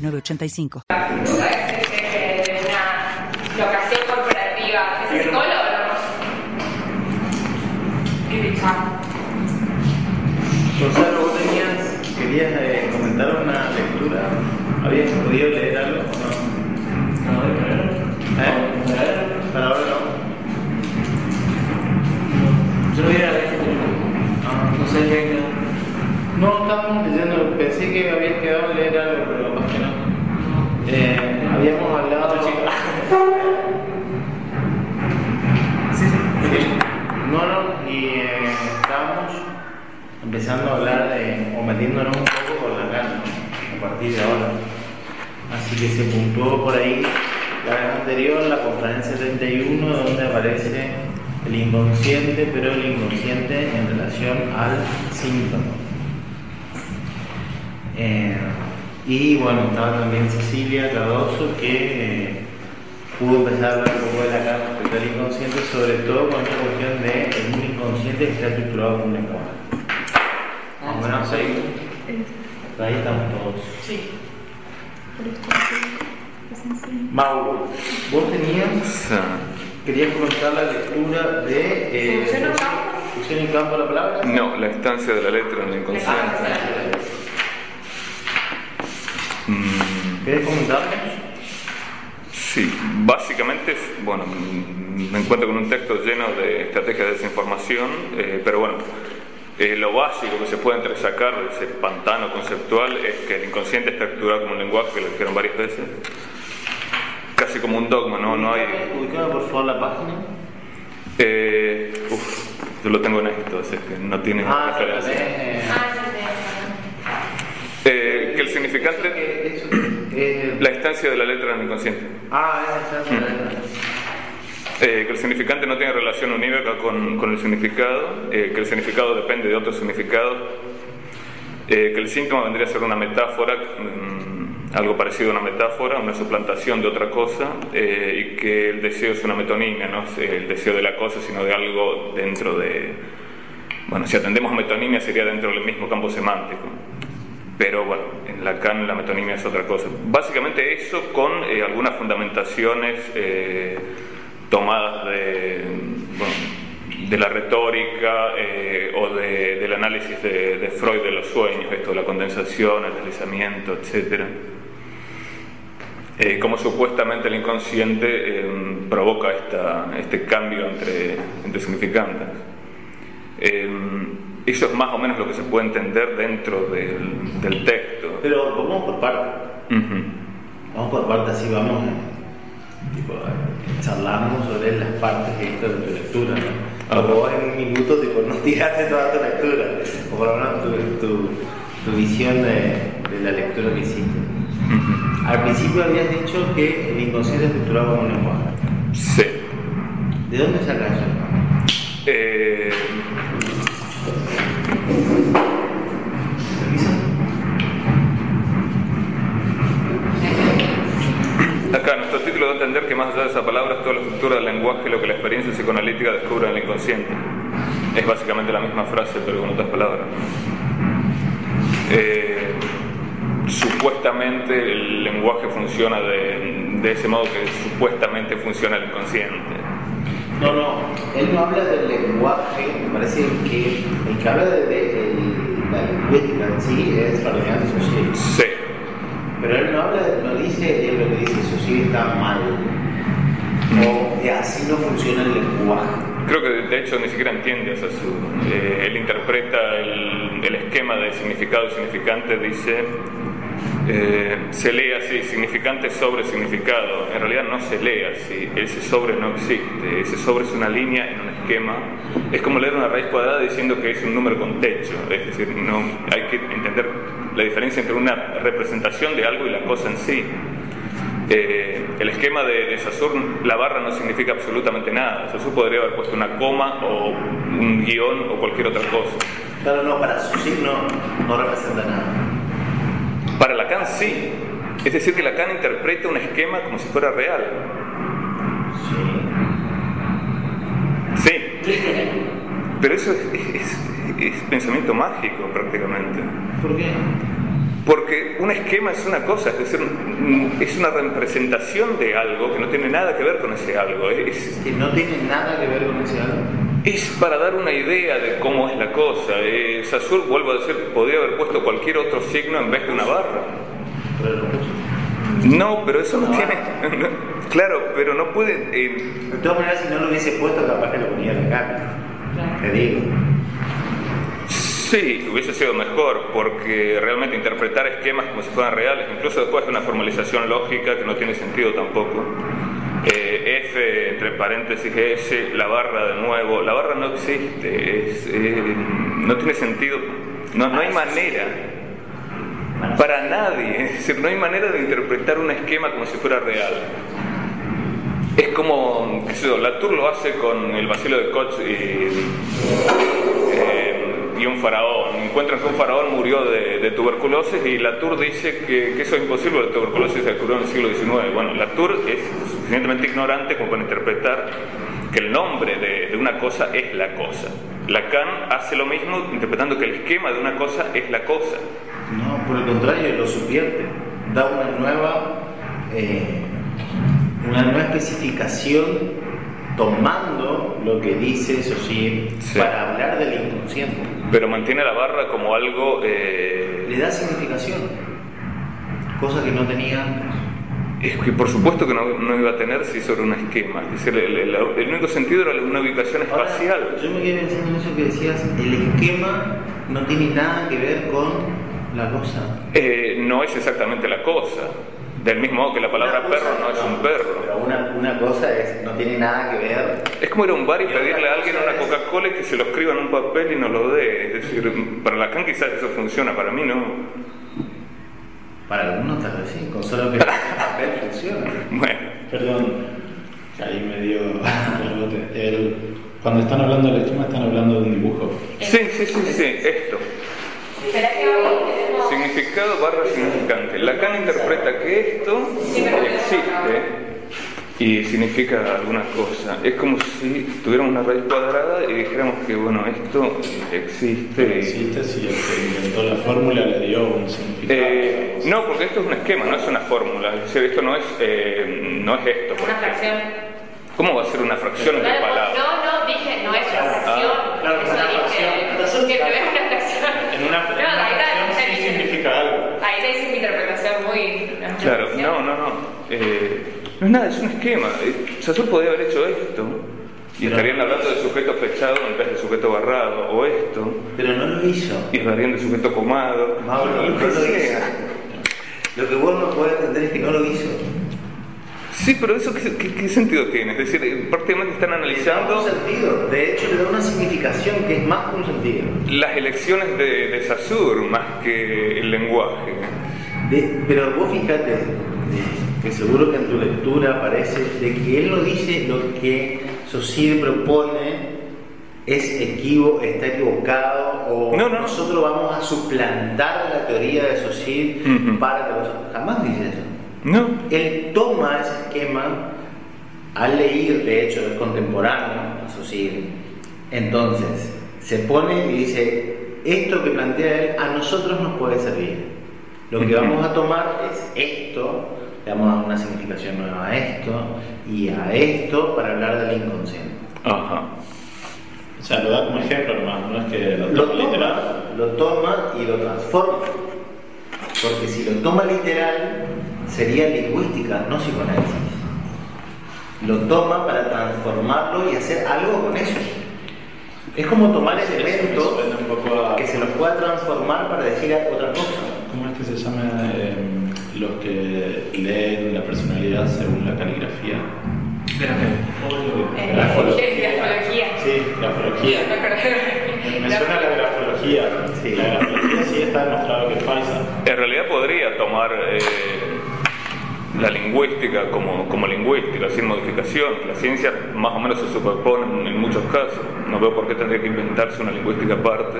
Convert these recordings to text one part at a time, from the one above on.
906985. de una locación corporativa. ¿Es psicólogo Gonzalo, vos tenías, querías eh, comentar una lectura. ¿Habías podido leer algo o no? ¿Eh? Para ahora no. Yo no voy a leer. Ah, No sé qué. No, estábamos leyendo, pensé que habías quedado en leer algo, pero habíamos hablado. Sí, sí. No, no, y eh, estábamos empezando a hablar de, o metiéndonos un poco por la carne, a partir de ahora. Así que se puntuó por ahí la vez anterior, la conferencia 31, donde aparece el inconsciente, pero el inconsciente en relación al síntoma. Eh, y bueno, estaba también Cecilia Cardoso que eh, pudo empezar a hablar un poco de la carta respecto al inconsciente, sobre todo con esta cuestión de un inconsciente que está estructurado como un lenguaje. Más o menos ahí, ahí estamos todos. Sí. Mauro, vos tenías, querías comentar la lectura de... Eh, ¿Función en campo? ¿Función en campo la palabra? No, la estancia de la letra en el inconsciente. ¿Querés comentarnos? Sí, básicamente, bueno, me encuentro con un texto lleno de estrategias de desinformación, eh, pero bueno, eh, lo básico que se puede entresacar de ese pantano conceptual es que el inconsciente está estructurado como un lenguaje, que lo dijeron varias veces, casi como un dogma, no, no hay... Ubicame por favor la página. Eh, uf, yo lo tengo en esto, así que no tiene Ah, referencia. eh, Ah, sí, sí. Eh, que el significante, que eso, eh, la instancia de la letra en el inconsciente. Ah, es la Eh, que el significante no tiene relación unívoca con, con el significado, eh, que el significado depende de otro significado, eh, que el síntoma vendría a ser una metáfora, mm, algo parecido a una metáfora, una suplantación de otra cosa, eh, y que el deseo es una metonimia, no es el deseo de la cosa, sino de algo dentro de... Bueno, si atendemos a metonimia sería dentro del mismo campo semántico. Pero bueno, en Lacan la metonimia es otra cosa. Básicamente eso con eh, algunas fundamentaciones eh, tomadas de, la retórica eh, o de- del análisis de, Freud de los sueños, esto de la condensación, el deslizamiento, etc. como supuestamente el inconsciente eh, provoca esta- este cambio entre, entre significantes. Eso es más o menos lo que se puede entender dentro del, del texto. Pero vamos por partes. Ujú. Vamos por partes, así vamos eh, tipo, charlando sobre las partes esto de tu lectura. ¿no? Ah. O vos en un minuto tipo, no tiraste toda tu lectura, o por lo menos tu, tu, tu visión de, de la lectura que hiciste. Ujú. Al principio habías dicho que el inconsciente es estructurado como un lenguaje. Sí. ¿De dónde sacas eso? Eh. Acá nuestro título da entender que más allá de esa palabra toda la estructura del lenguaje lo que la experiencia psicoanalítica descubre en el inconsciente. Es básicamente la misma frase pero con otras palabras. Eh, supuestamente el lenguaje funciona de, de ese modo que supuestamente funciona el inconsciente. No, no, él no habla del lenguaje, me parece que el que habla de, la lingüística en sí es Ferdinand Saussure. Sí. Pero él no habla, no dice, él lo que dice Saussure está mal. O que así no funciona el lenguaje. Creo que de hecho ni siquiera entiende, o sea, su- eh, él interpreta el, el esquema de significado y significante, dice, eh, se lee así, significante sobre significado. En realidad no se lee así, ese sobre no existe, ese sobre es una línea en un esquema. Es como leer una raíz cuadrada diciendo que es un número con techo, es decir, no, hay que entender la diferencia entre una representación de algo y la cosa en sí. Eh, el esquema de, de Saussure, la barra no significa absolutamente nada. Saussure podría haber puesto una coma o un guion o cualquier otra cosa. Claro, no, para su signo no representa nada. Para Lacan sí. Es decir, que Lacan interpreta un esquema como si fuera real. Sí. Sí. Pero eso es, es- es pensamiento mágico prácticamente. ¿Por qué? Porque un esquema es una cosa, es decir, es una representación de algo que no tiene nada que ver con ese algo. Es, Que no tiene nada que ver con ese algo. Es para dar una idea de cómo es la cosa. Eh, vuelvo a decir, podría haber puesto cualquier otro signo en vez de una barra. No, pero eso no tiene... claro, pero no puede... eh, De todas maneras, si no lo hubiese puesto, capaz que lo ponía acá. Te digo. Sí, hubiese sido mejor, porque realmente interpretar esquemas como si fueran reales, incluso después de una formalización lógica que no tiene sentido tampoco. Eh, F entre paréntesis S, la barra de nuevo, la barra no existe, eh, no tiene sentido, no, no hay manera. Para nadie, es decir, no hay manera de interpretar un esquema como si fuera real. Es como, qué sé yo, Latour lo hace con el vacilo de Koch y, eh, y un faraón. Encuentran que un faraón murió de, tuberculosis y Latour dice que, que eso es imposible, la tuberculosis se curó en el siglo XIX. Bueno, Latour es suficientemente ignorante como para interpretar que el nombre de, de una cosa es la cosa. Lacan hace lo mismo interpretando que el esquema de una cosa es la cosa. No, por el contrario, lo subvierte. Da una nueva, eh, una nueva especificación tomando lo que dice Saussure Sí. para hablar del inconsciente. Pero mantiene la barra como algo... eh, Le da significación, cosa que no tenía antes. Es que por supuesto que no, no iba a tener si sobre un esquema. Es decir, el, el- el único sentido era una ubicación Ahora, espacial. yo me quedé pensando en eso que decías, el esquema no tiene nada que ver con la cosa. Eh, no es exactamente la cosa. Del mismo modo que la palabra cosa- perro no es un perro. Pero una, una cosa es, no tiene nada que ver. Es como ir a un bar y pedirle a alguien una es- Coca-Cola y que se lo escriba en un papel y no lo dé. Es decir, para Lacan quizás eso funciona, para mí no. Para algunos tal vez sí, con solo que el papel funciona. Bueno, Perdón, ahí me dio. El- cuando están hablando del esquema, están hablando de un dibujo. sí, sí, sí, sí, esto. ¿Será que Significado barra significante. Lacan interpreta que esto existe y significa alguna cosa. Es como si tuviéramos una raíz cuadrada y dijéramos que, bueno, esto existe. y- Existe si el que inventó la fórmula le dio un significado. Eh, no, porque esto es un esquema, no es una fórmula. Es decir, esto no es, eh, no es esto. por una ejemplo. fracción? ¿Cómo va a ser una fracción entre Claro, palabras? no, no, dije, no es una fracción. claro, Eso una dije, fracción. que no es una fracción. En una, en No, una ahí fracción está, sí significa algo. Ahí te hice mi interpretación muy. Claro, no, no, no. Eh, no es nada, es un esquema. Eh, Saussure podría haber hecho esto y Pero- estarían hablando de sujeto flechado en vez de sujeto barrado, o esto, Pero no lo hizo. y hablarían de sujeto comado, Mauro, lo no lo hizo. Lo que vos no podés entender es que no lo hizo. Sí, pero eso qué, qué- qué sentido tiene? Es decir, eh, prácticamente están da un analizando sentido. De hecho, le da una significación que es más que un sentido. las elecciones de, de Saussure más que el lenguaje. De- pero vos fíjate, que seguro que en tu lectura aparece, de que él no dice lo que Saussure propone es equivo, está equivocado o No, no, no. nosotros vamos a suplantar la teoría de Saussure Ujú. para que nosotros... Jamás dice eso. No, Él toma ese esquema al leer, de hecho, es contemporáneo a Saussure. Entonces, se pone y dice, esto que plantea él a nosotros nos puede servir. Lo que vamos a tomar es esto, le vamos a dar una significación nueva a esto y a esto para hablar del inconsciente. ajá. O sea, lo da como ejemplo nomás, no es que lo Lo toma literal. toma, lo toma y lo transforma. Porque si lo toma literal, sería lingüística, no psicoanálisis. Lo toma para transformarlo y hacer algo con eso. Es como tomar me elementos a- que se los pueda transformar para decir otra cosa. ¿Cómo es que se llama eh, los que leen la personalidad según la caligrafía? Eh, Grafología. grafología. Sí, grafología. Me suena la grafología. Sí. La grafología sí está demostrado que es falsa. En realidad podría tomar eh, la lingüística como, como lingüística, sin modificación. La ciencia más o menos se superpone en, muchos casos. No veo por qué tendría que inventarse una lingüística aparte.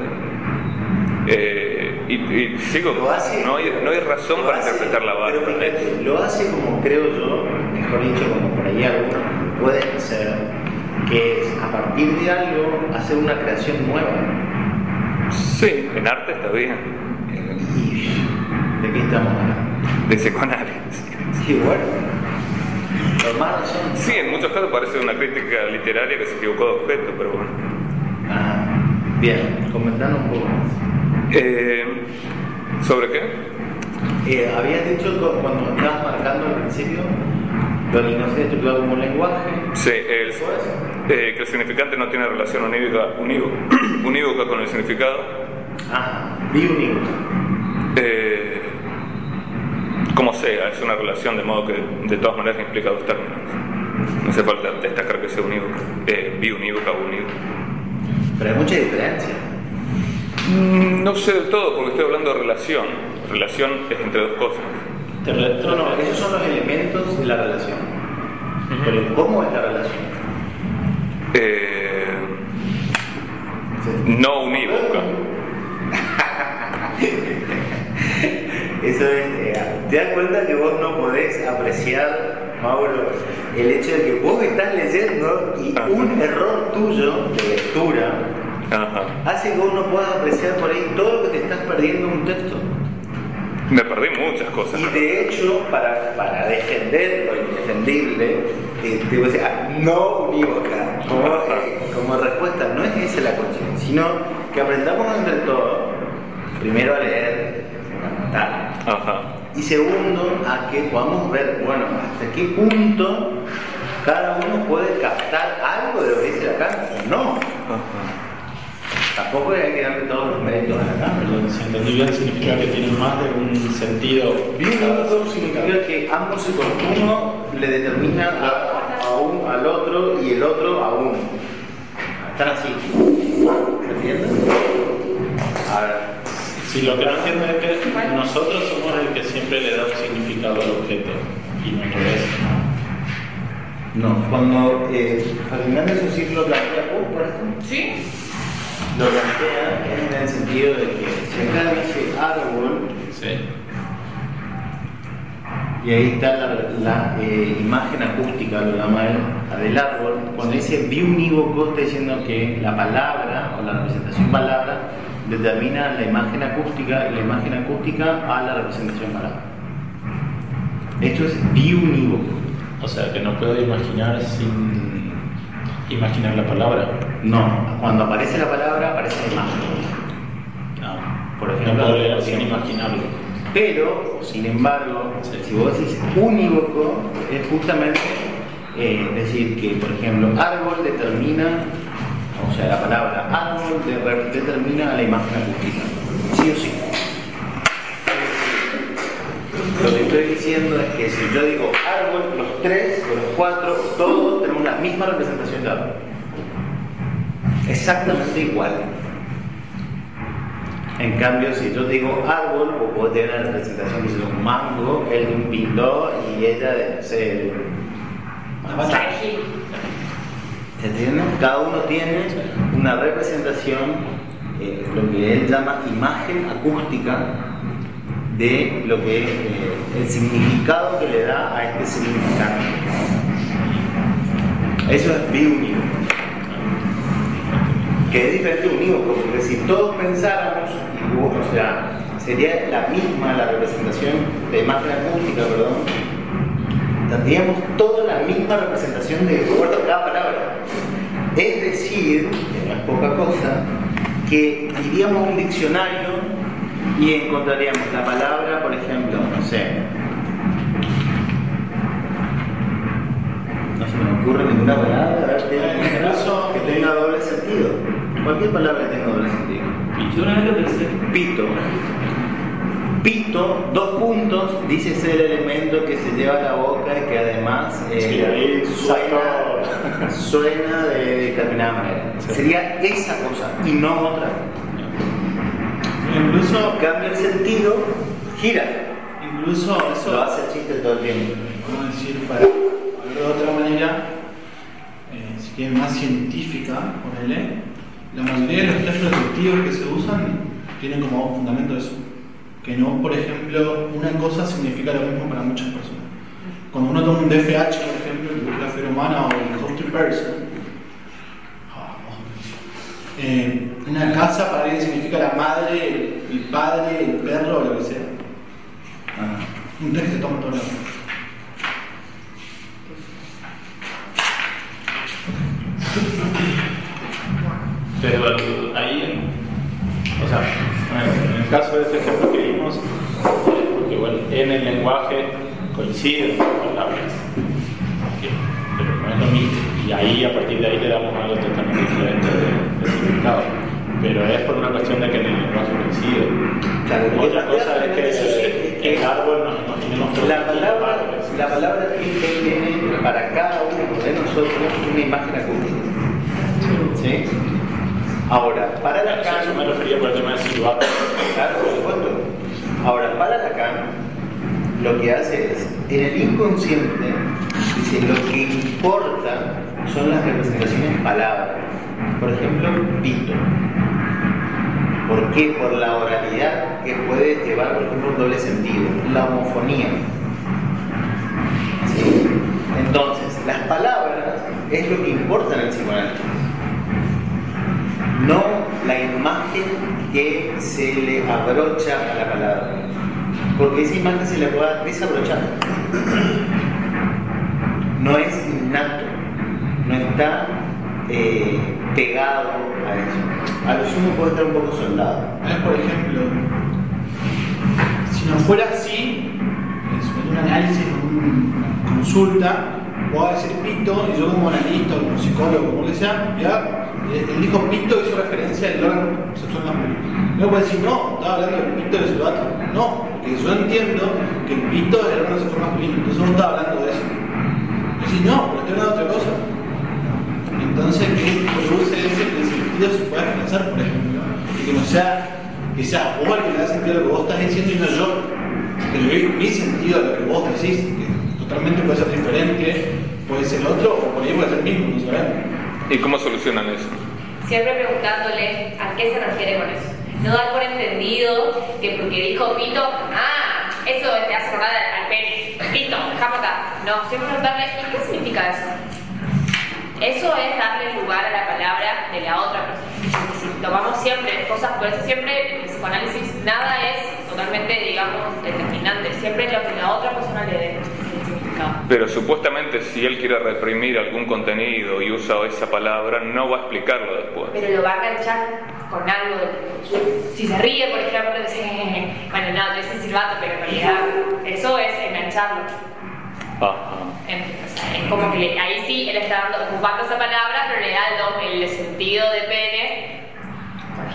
Eh, y, y sigo, Lo hace- no, hay, no hay razón para hace- interpretar la pero barra. fíjate, Lo hace como creo yo, mejor dicho, como por ahí algunos pueden hacer, que es a partir de algo hacer una creación nueva. Sí, en arte está bien. ¿Y de qué estamos hablando? De psicoanálisis. Sí, bueno. Más razón. Sí, en muchos casos parece una crítica literaria que se equivocó de objeto, pero bueno. Ah, bien, comentanos un poco más. Eh, ¿Sobre qué? Eh, habías dicho cu- cuando estabas marcando al principio lo no ser estructurado como un lenguaje. Sí, el- eh, que el significante no tiene relación unívoca, unívoca, unívoca con el significado. Ah, biunívoco. Eh, como sea, es una relación de modo que de todas maneras implica dos términos. No hace falta destacar que sea unívoca, eh, biunívoca o unívoca. Pero hay mucha diferencia. Mm, No sé del todo, porque estoy hablando de relación. Relación es entre dos cosas. No, no, esos son los elementos de la relación. Pero ¿cómo es la relación? Eh, no unívoca. Eso es, eh, ¿te das cuenta que vos no podés apreciar, Mauro, el hecho de que vos estás leyendo y Ajá. un error tuyo de lectura Ajá. hace que vos no puedas apreciar por ahí todo lo que te estás perdiendo en un texto? Me perdí muchas cosas. Y de hecho, para, para defender lo indefendible, eh, no unívoca, como, eh, como respuesta, no es esa la cuestión, sino que aprendamos entre todos, primero a leer, Ajá. y segundo, a que podamos ver, bueno, hasta qué punto cada uno puede captar algo de lo que dice la carta, o no. Tampoco hay que darle todos los méritos a la cámara. Perdón, si entendí bien, significa que tienen más de un sentido. Biunívoco significa que ambos se uno le determina a, a un, al otro y el otro a uno. Están así. ¿Se entiende? Ahora, Si lo que no entiendo es que nosotros somos el que siempre le da un significado al objeto y no al revés. no, cuando eh, Ferdinand de su ciclo plantea, uh, por esto, ¿Sí? lo plantea en el sentido de que si acá dice árbol, Sí. y ahí está la, la, eh, imagen acústica, lo llama él, la del árbol. Cuando dice biunívoco, está diciendo que la palabra o la representación palabra determina la imagen acústica y la imagen acústica a la representación palabra. Esto es biunívoco. O sea, que no puedo imaginar sin imaginar la palabra. No, cuando aparece la palabra aparece la imagen. No. Por ejemplo, no puedo sin imaginarlo. Pero, sin embargo, Sí. si vos decís unívoco, es justamente eh, decir que, por ejemplo, árbol determina, o sea, la palabra árbol de- determina la imagen acústica, sí o sí. Lo que estoy diciendo es que si yo digo árbol, los tres los cuatro, todos tenemos la misma representación de árbol. Exactamente igual. En cambio, si yo digo árbol, vos podés tener la representación de un mango, él de un pindó y ella de, no. ¿Se entiende? Cada uno tiene una representación, eh, lo que él llama imagen acústica de lo que eh, el significado que le da a este significante. Eso es biunívoco. Que es diferente de porque si todos pensáramos, o sea, sería la misma la representación de imagen acústica, perdón, tendríamos toda la misma representación de acuerdo a cada palabra. Es decir, que no es poca cosa, que iríamos a un diccionario y encontraríamos la palabra, por ejemplo, no sé, no se me ocurre ninguna palabra a ver, que tenga- que tenga doble sentido. Cualquier palabra que tenga doble sentido. Yo una vez lo pensé. Pito. Pito, dos puntos, dice ser el elemento que se lleva a la boca y que además eh, Sí, ahí suena, suena de determinada manera. Sería esa cosa y no otra. Incluso, Cambia el sentido, gira. incluso eso, Lo hace el chiste todo el tiempo. ¿cómo decir? Para de otra manera, eh, si quieren más científica, ponele, la mayoría de los test predictivos que se usan tienen como fundamento eso. Que no, por ejemplo, una cosa significa lo mismo para muchas personas. Cuando uno toma un DFH, por ejemplo, la fe humana o el hosted person, ah, eh, una casa para alguien significa la madre, el, padre, el perro o lo que sea. Un test que se toma todo el. Pero ahí, o sea, el caso de ese ejemplo que vimos, porque bueno, en el lenguaje coinciden las palabras, que- pero no es lo mismo. Y ahí, a partir de ahí, le damos algo totalmente diferente de, de significado. Pero es por una cuestión de que en el lenguaje coincide. Claro, que Otra cosa es que que el árbol nos imaginemos todos La palabra, árboles. la palabra tiene, tiene para cada uno de nosotros una imagen acústica. ¿Sí? Ahora, para Lacan, eso me refería por el tema silbato. claro, por supuesto. Ahora, para Lacan, lo que hace es, en el inconsciente, dice, lo que importa son las representaciones palabras. Por ejemplo, pito. ¿Por qué? Por la oralidad que puede llevar, por ejemplo, un doble sentido. La homofonía. ¿Sí? Entonces, las palabras es lo que importa en el psicoanálisis. No la imagen que se le abrocha a la palabra. Porque esa imagen se le puede desabrochar. No es innato. No está eh, pegado a eso. A lo sumo puede estar un poco soldado. Por ejemplo, si no fuera así, un análisis, una consulta, a decir pito y yo como analista como psicólogo, como que sea, ya, él dijo pito hizo referencia al órgano sexual masculino. Luego puede decir, no, estaba hablando del pito del silbato. No, porque yo entiendo que el pito es el órgano sexual masculino, entonces no estaba hablando de eso. Si no, pero estoy hablando de otra cosa. Entonces, ¿qué produce ese que el sentido se pueda expresar, por ejemplo? Y que no sea, que sea vos el que le da sentido a lo que vos estás diciendo y no yo. Que le doy mi sentido a lo que vos decís, que totalmente puede ser diferente, puede ser otro, o por ahí puede ser el mismo, no sabemos. ¿Y cómo solucionan eso? Siempre preguntándole a qué se refiere con eso. No dar por entendido que porque dijo pito, ah, eso te hace acordar al, pene. Pito, acá. No, siempre preguntarle, ¿y qué significa eso? Eso es darle lugar a la palabra de la otra persona. Si tomamos siempre cosas, por eso siempre en el psicoanálisis nada es totalmente, digamos, determinante. Siempre lo que la otra persona le dé significado. Pero supuestamente si él quiere reprimir algún contenido y usa esa palabra, no va a explicarlo después. pero lo va a enganchar con algo. de- Si se ríe, por ejemplo, dice, bueno, no, yo soy silbato, pero en realidad eso es engancharlo. Ajá. En- o sea, es como que le- ahí sí él está dando, ocupando esa palabra, pero le da el, el sentido de pene,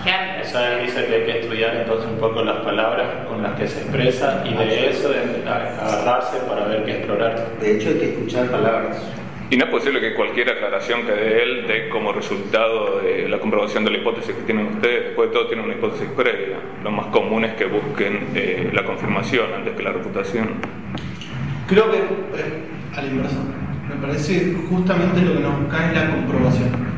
Eso dice que hay que estudiar entonces un poco las palabras con las que se expresa y de eso de agarrarse para ver qué explorar. De hecho, hay que escuchar palabras. Y no es posible que cualquier aclaración que dé él dé como resultado de la comprobación de la hipótesis que tienen ustedes. Después de todo, tienen una hipótesis previa. Lo más común es que busquen eh, la confirmación antes que la reputación. Creo que, eh, a la inversa, me parece justamente lo que nos busca es la comprobación.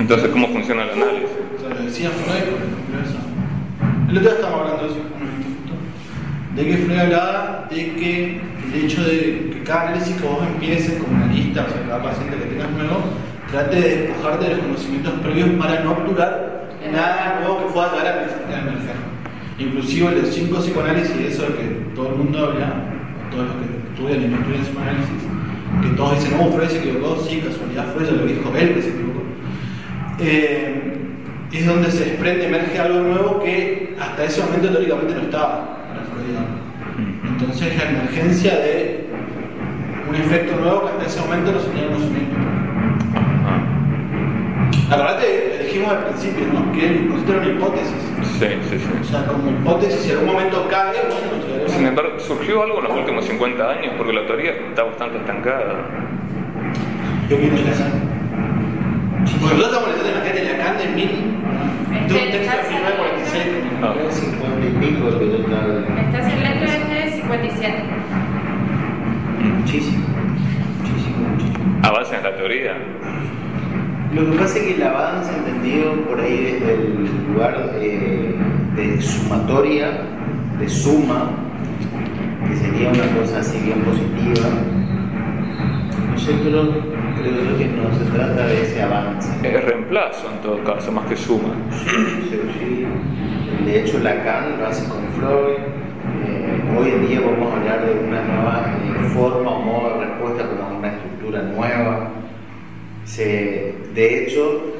Entonces, ¿cómo funciona el análisis? O sea, lo decía Freud, por ejemplo, eso. El otro día estábamos hablando de eso, de que Freud hablaba de que el hecho de que cada análisis que vos empieces como analista, o sea, cada paciente que tengas nuevo, trate de despojarte de los conocimientos previos para no obturar nada nuevo que pueda llegar a emerger. Inclusive los cinco psicoanálisis, eso de que todo el mundo habla, o todos los que estudian y no estudian psicoanálisis, que todos dicen, oh, Freud se equivocó, sí, casualidad Freud ya lo dijo él que se equivocó. Eh, es donde se desprende, emerge algo nuevo que hasta ese momento teóricamente no estaba para Freud. Entonces la emergencia de un efecto nuevo que hasta ese momento no se tenía conocimiento. Acordate, dijimos al principio, ¿no? Que el concepto era una hipótesis. Sí, sí, O sí. sea, como hipótesis, si en algún momento cae, bueno, Sin embargo, surgió algo en los últimos 50 años porque la teoría está bastante estancada. Yo quiero Bueno, nosotros estamos leyendo la gente de Lacan de mil. De un texto de 1946. Ah. Era 50 y pico que yo. Estás en letra de 57. Muchísimo. Muchísimo, muchísimo. Avance en la teoría. Lo que pasa es que el avance entendido por ahí desde el lugar eh, de sumatoria, de suma, que sería una cosa así bien positiva, no sé, pero creo que no se trata de ese avance. Es reemplazo en todo caso, más que suma. Sí, sí. De hecho, Lacan lo hace con Freud. Eh, hoy en día vamos a hablar de una nueva eh, forma o modo de respuesta como una estructura nueva. Se- de hecho,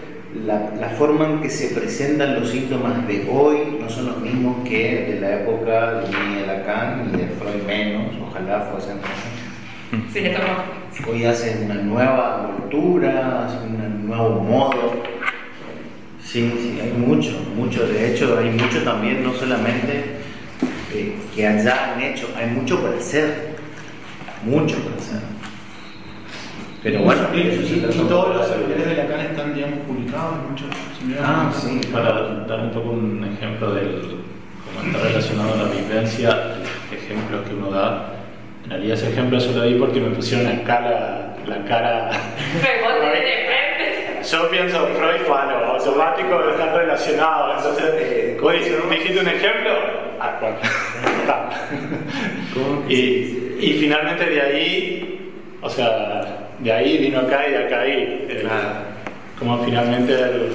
la, la forma en que se presentan los síntomas de hoy no son los mismos que de la época de Lacan ni de Freud menos, ojalá fuesen así. Sí, le. Hoy hacen una nueva cultura, hacen un nuevo modo. Sí, sí, hay mucho, mucho. De hecho, hay mucho también, no solamente eh, que allá han hecho, hay mucho por hacer. Mucho por hacer. Pero bueno, se y- todos los de saber. de Lacan están, digamos, publicados en muchos. Ah, sí. Para dar un poco un ejemplo del cómo está relacionado a la vivencia, el ejemplo que uno da. Realidad ese ejemplo yo lo di porque me pusieron la, la cara. Pero vos tenés de frente. Yo pienso Freud bueno, automático están relacionados. Entonces, Eh, vos dices, dijiste un ejemplo. Ah, bueno. Está. ¿Cómo y, y finalmente de ahí, o sea, de ahí vino acá y de acá ahí. El-. Como finalmente el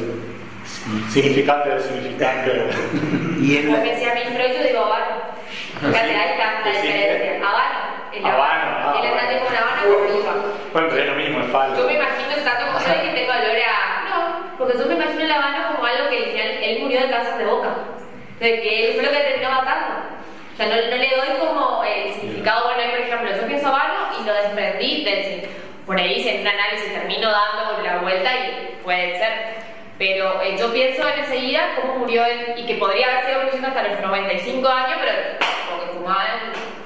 significante del significante. Y en Como la, me decía a mí Freud, yo digo Habano. Fíjate, ahí está la diferencia. Habano. El Habano, Habano. ah, Él entiende como una Habana como yo. Bueno, pero es lo mismo, es falso. Yo me imagino tanto como Freud que tengo olor a. No, porque yo me imagino el Habano como algo que al final él murió de cáncer de boca. De que él fue lo que terminó matando. O sea, no, no le doy como el significado, bueno, por ejemplo, yo pienso Habano y lo desprendí del por ahí en un análisis termino dando la vuelta y puede ser. Pero eh, yo pienso en enseguida cómo murió él y que podría haber sido hasta los 95 años, pero porque fumaba en-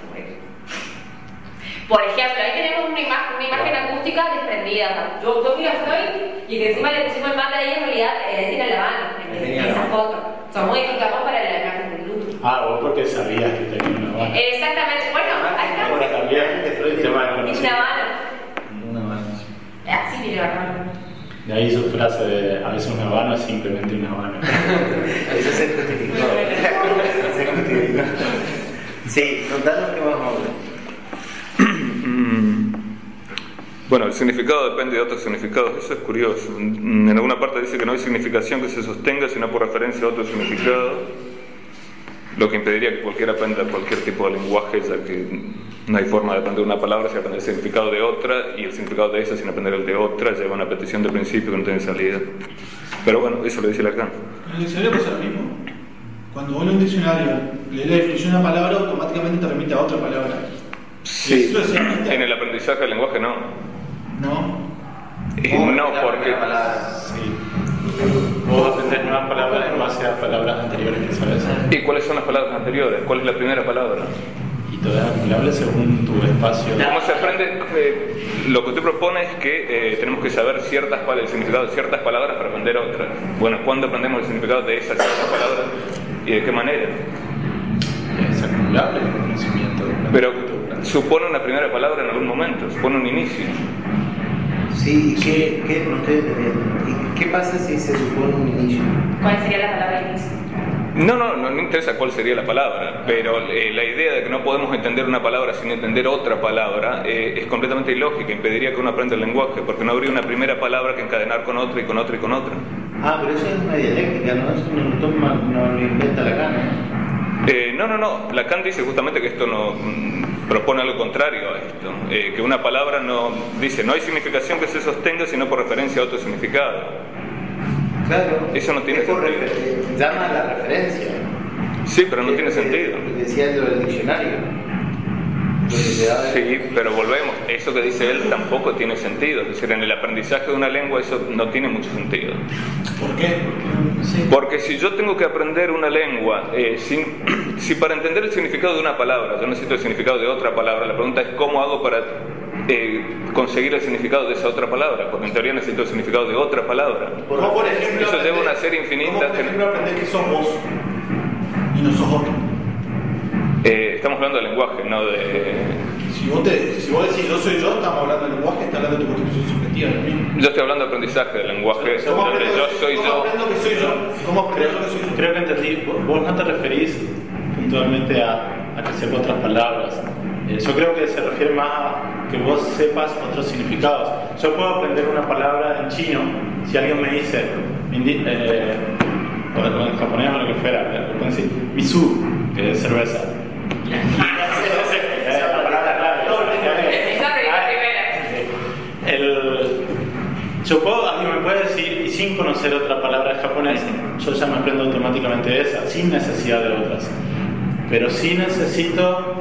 Por ejemplo, ahí tenemos una, ima- una imagen acústica desprendida. Yo, yo miro a Freud y que encima le pusimos el mate ahí, en realidad eh, tiene la mano en, esa foto. O sea, modificamos para la imagen del luto. Ah, vos porque sabías que tenía una mano. Exactamente, bueno, ahí está. Ahora también, tema del Tiene conocimiento. una mano. una mano. Así tiene la mano. De ahí su frase de a veces una habana es simplemente una habana. Eso se justificó. se justificó. Sí, contanos qué vamos a hablar. Mm. Bueno, el significado depende de otros significados, eso es curioso. En alguna parte dice que no hay significación que se sostenga sino por referencia a otro significado, lo que impediría que cualquiera aprenda cualquier tipo de lenguaje, ya que no hay forma de aprender una palabra sin aprender el significado de otra, y el significado de esa sin aprender el de otra lleva a una petición de principio que no tiene salida. Pero bueno, eso lo dice Lacan. En el diccionario pasa lo mismo. Cuando en un diccionario lees la definición de una palabra, automáticamente te remite a otra palabra. Sí, en el aprendizaje del lenguaje no. ¿No? Y no, porque... Sí. Vos aprendés nuevas palabras en base a palabras anteriores que sabes. ¿Y cuáles son las palabras anteriores? ¿Cuál es la primera palabra? Y todas las palabras según tu espacio. ¿Cómo se aprende? Eh, lo que usted propone es que eh, tenemos que saber ciertas el significado de ciertas palabras para aprender otras. Bueno, ¿cuándo aprendemos el significado de esas ciertas palabras y de qué manera? Es acumulable el conocimiento. Pero supone una primera palabra en algún momento, supone un inicio. Sí, ¿y qué, qué, no estoy entendiendo. ¿Y qué pasa si se supone un inicio? ¿Cuál sería la palabra inicio? No, no, no, no interesa cuál sería la palabra, pero eh, la idea de que no podemos entender una palabra sin entender otra palabra eh, es completamente ilógica, impediría que uno aprenda el lenguaje, porque no habría una primera palabra que encadenar con otra y con otra y con otra. Ah, pero eso es una dialéctica, ¿no? Eso no lo, toma, no lo inventa Lacan, ¿no? Eh, no, no, no. Lacan dice justamente que esto no propone algo contrario a esto. Eh, que una palabra no dice no hay significación que se sostenga sino por referencia a otro significado. Claro. Eso no tiene sentido. Llama a la referencia. Sí, pero no tiene Es lo que sentido. Decía lo del diccionario. Sí, pero volvemos, eso que dice él tampoco tiene sentido. Es decir, en el aprendizaje de una lengua eso no tiene mucho sentido. ¿Por qué? Sí. Porque si yo tengo que aprender una lengua, eh, sin- si para entender el significado de una palabra yo necesito el significado de otra palabra, la pregunta es cómo hago para eh, conseguir el significado de esa otra palabra, porque en teoría necesito el significado de otra palabra. ¿Cómo, por ejemplo, Eso lleva aprender- una serie infinita ¿Cómo, por que- ejemplo, aprender que sos vos y no sos otro? Eh, estamos hablando de lenguaje, no de... Si vos, te, si vos decís yo soy yo, estamos hablando del lenguaje, está hablando de tu constitución subjetiva. ¿no? Yo estoy hablando de aprendizaje del lenguaje, ¿Cómo donde yo soy cómo yo. aprendo que soy yo? ¿Cómo aprendo que soy yo? Creo que entendí, vos- no te referís puntualmente a, a que sepa otras palabras. Eh, yo creo que se refiere más a que vos sepas otros significados. Yo puedo aprender una palabra en chino si alguien me dice, eh, o en japonés o lo que fuera, me pueden decir misu, que es cerveza. La palabra clave. Esa primera, primera. El, yo puedo, alguien me puede decir, y sin conocer otra palabra en japonés, yo ya me aprendo automáticamente esa, sin necesidad de otras. Pero sí necesito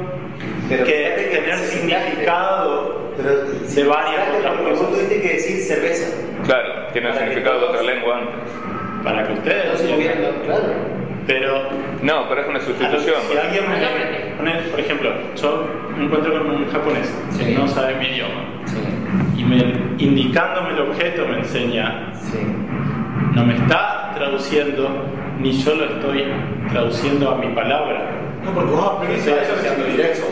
Pero que tener significado Pero de varias otras porque vos cosas. tuviste que decir cerveza. Claro, tiene el Para que significado de otra lengua antes. para que ustedes No claro. Pero No, pero es una sustitución. si alguien me pone, por ejemplo, yo me encuentro con un japonés que no sabe mi idioma Sí, y me, indicándome el objeto me enseña sí. no me está traduciendo ni yo lo estoy traduciendo a mi palabra. No, porque vos aprendés Sí, a asociando directo.